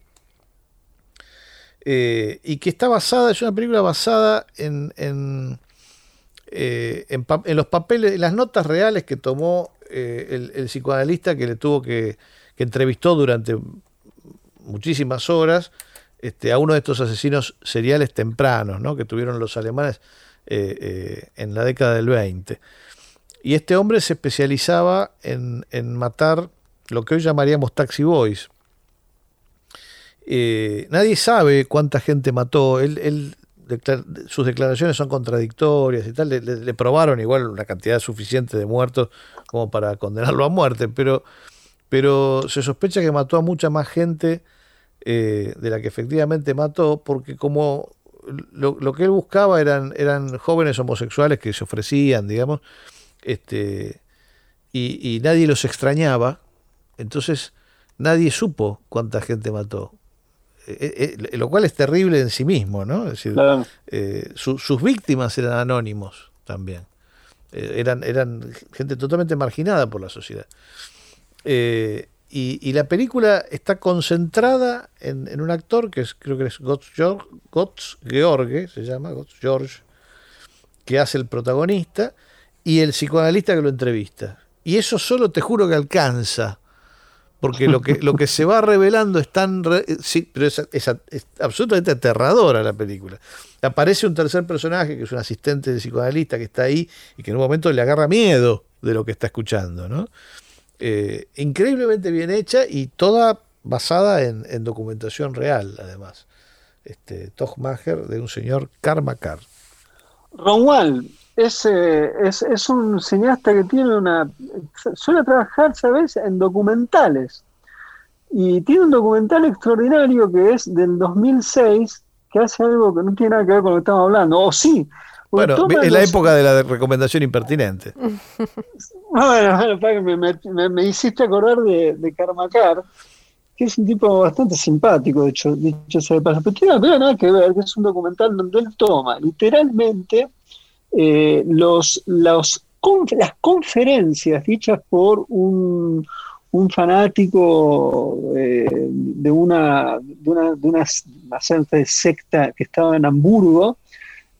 eh, y que está basada, es una película basada en, en, en los papeles, en las notas reales que tomó eh, el, psicoanalista que le tuvo que, que entrevistó durante muchísimas horas este, a uno de estos asesinos seriales tempranos, ¿no? Que tuvieron los alemanes eh, eh, en la década del 20. Y este hombre se especializaba en, matar lo que hoy llamaríamos taxi boys. Nadie sabe cuánta gente mató. Él, sus declaraciones son contradictorias y tal. Le, probaron igual una cantidad suficiente de muertos como para condenarlo a muerte, pero, pero se sospecha que mató a mucha más gente de la que efectivamente mató, porque como lo, que él buscaba eran, eran jóvenes homosexuales que se ofrecían, digamos, este, y, nadie los extrañaba, entonces nadie supo cuánta gente mató. Eh, eh, lo cual es terrible en sí mismo, ¿no? Es decir, eh, sus víctimas eran anónimos también. eran, eran gente totalmente marginada por la sociedad. Y, la película está concentrada en, un actor que es, creo que es Gotts George, se llama, Gotts George, que hace el protagonista, y el psicoanalista que lo entrevista. Y eso solo te juro que alcanza, porque lo que, lo que se va revelando es tan... sí, pero es, absolutamente aterradora la película. Aparece un tercer personaje, que es un asistente de psicoanalista que está ahí y que en un momento le agarra miedo de lo que está escuchando, ¿no? Eh, increíblemente bien hecha y toda basada en, documentación real, además. Este, Maher de un señor Karma Kar. Ron es, es, es, un cineasta que tiene una. suele trabajar, ¿sabes?, en documentales. Y tiene un documental extraordinario que es del 2006, que hace algo que no tiene nada que ver con lo que estamos hablando. O sí, bueno, es la época de la recomendación impertinente. bueno, me, me, hiciste acordar de, de Karmakar, que es un tipo bastante simpático, de hecho, dicho sea de paso, pero tiene nada que ver, que es un documental donde él toma literalmente eh, los, las conferencias dichas por un, un fanático eh, de, una, de, una, de una, una secta que estaba en Hamburgo,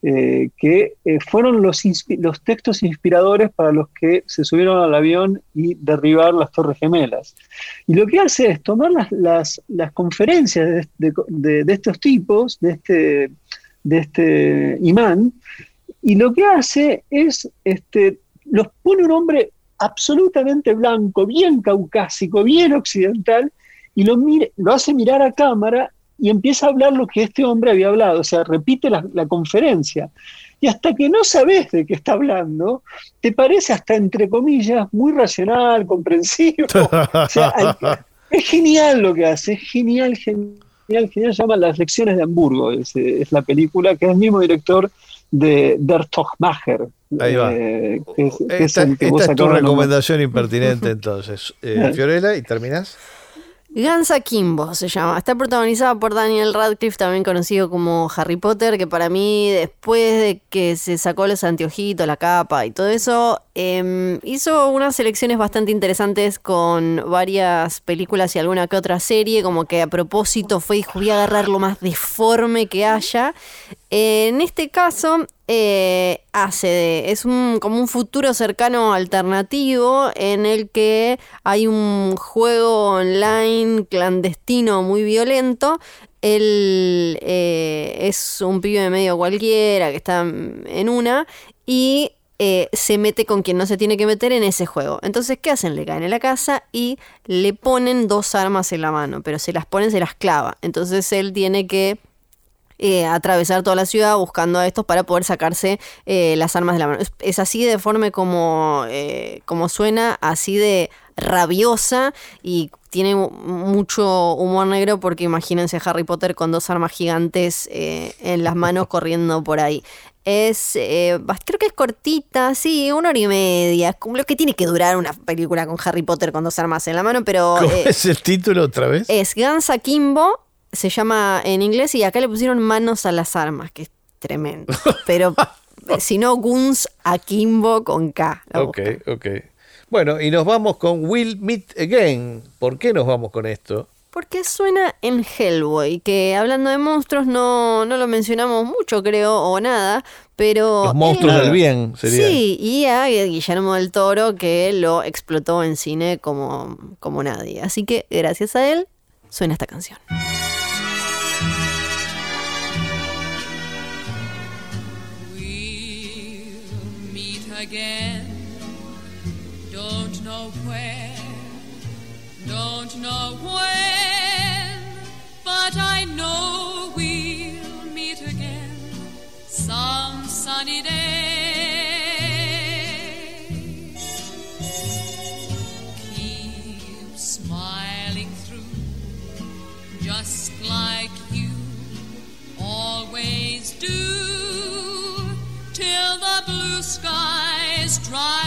eh, que eh, fueron los, los textos inspiradores para los que se subieron al avión y derribar las Torres Gemelas. Y lo que hace es tomar las, las, conferencias de, estos tipos, de este, de este imán, y lo que hace es, este, los pone un hombre absolutamente blanco, bien caucásico, bien occidental, y lo, mire, lo hace mirar a cámara y empieza a hablar lo que este hombre había hablado, o sea, repite la, conferencia. Y hasta que no sabes de qué está hablando, te parece hasta, entre comillas, muy racional, comprensivo. es genial lo que hace, es genial, genial, genial. Se llama Las lecciones de Hamburgo, es, la película, que es el mismo director de Der Tochmacher. Ahí va. Eh, esta es, tu recomendación impertinente entonces. Eh, Fiorella, ¿y terminas? Gansa Kimbo se llama. Está protagonizada por Daniel Radcliffe, también conocido como Harry Potter, que para mí, después de que se sacó los anteojitos, la capa y todo eso, em, hizo unas selecciones bastante interesantes con varias películas y alguna que otra serie, como que a propósito fue y voy a agarrar lo más deforme que haya. En este caso, eh, hace es como un futuro cercano alternativo en el que hay un juego online clandestino muy violento. Él eh, es un pibe de medio cualquiera que está en una y eh, se mete con quien no se tiene que meter en ese juego. Entonces, ¿qué hacen? Le caen en la casa y le ponen dos armas en la mano, pero se las ponen, se las clava. Entonces él tiene que eh, atravesar toda la ciudad buscando a estos para poder sacarse eh, las armas de la mano. Es, así de deforme como, eh, como suena, así de rabiosa y tiene mucho humor negro porque imagínense a Harry Potter con dos armas gigantes en las manos corriendo por ahí. Es, creo que es cortita, sí, una hora y media. Como lo que tiene que durar una película con Harry Potter con dos armas en la mano, pero. ¿Cómo es el título otra vez? Es Gansa Kimbo se llama en inglés y acá le pusieron manos a las armas, que es tremendo. Pero si no, Guns Akimbo con K. Ok, ok. Bueno, y nos vamos con Will Meet Again. ¿Por qué nos vamos con esto? Porque suena en Hellboy, que hablando de monstruos no, no lo mencionamos mucho, creo, o nada, pero... Los monstruos del bien, sería. Sí, y a Guillermo del Toro, que lo explotó en cine como, como nadie. Así que gracias a él, suena esta canción. again. Don't know where, don't know where. Right.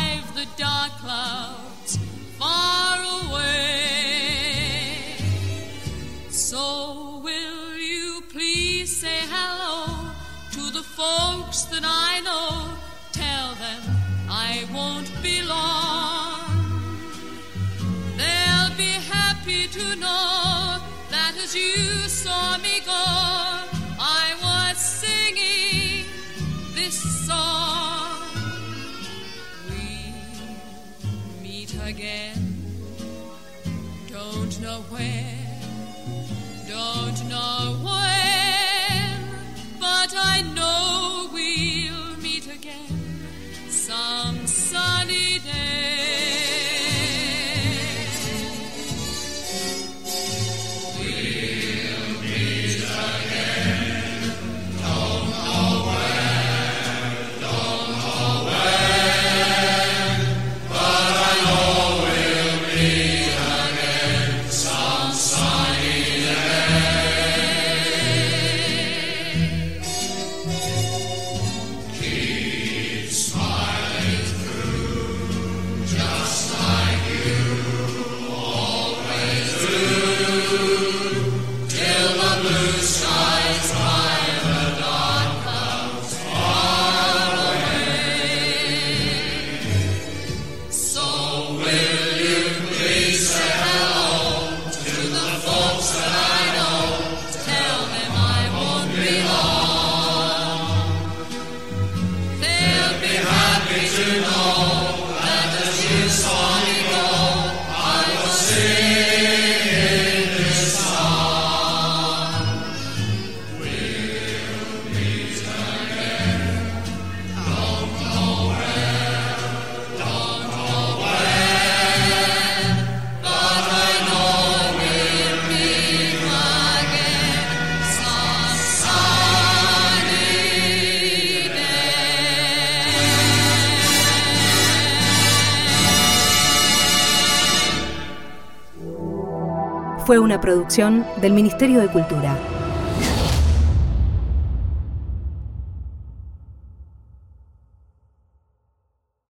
una producción del Ministerio de Cultura.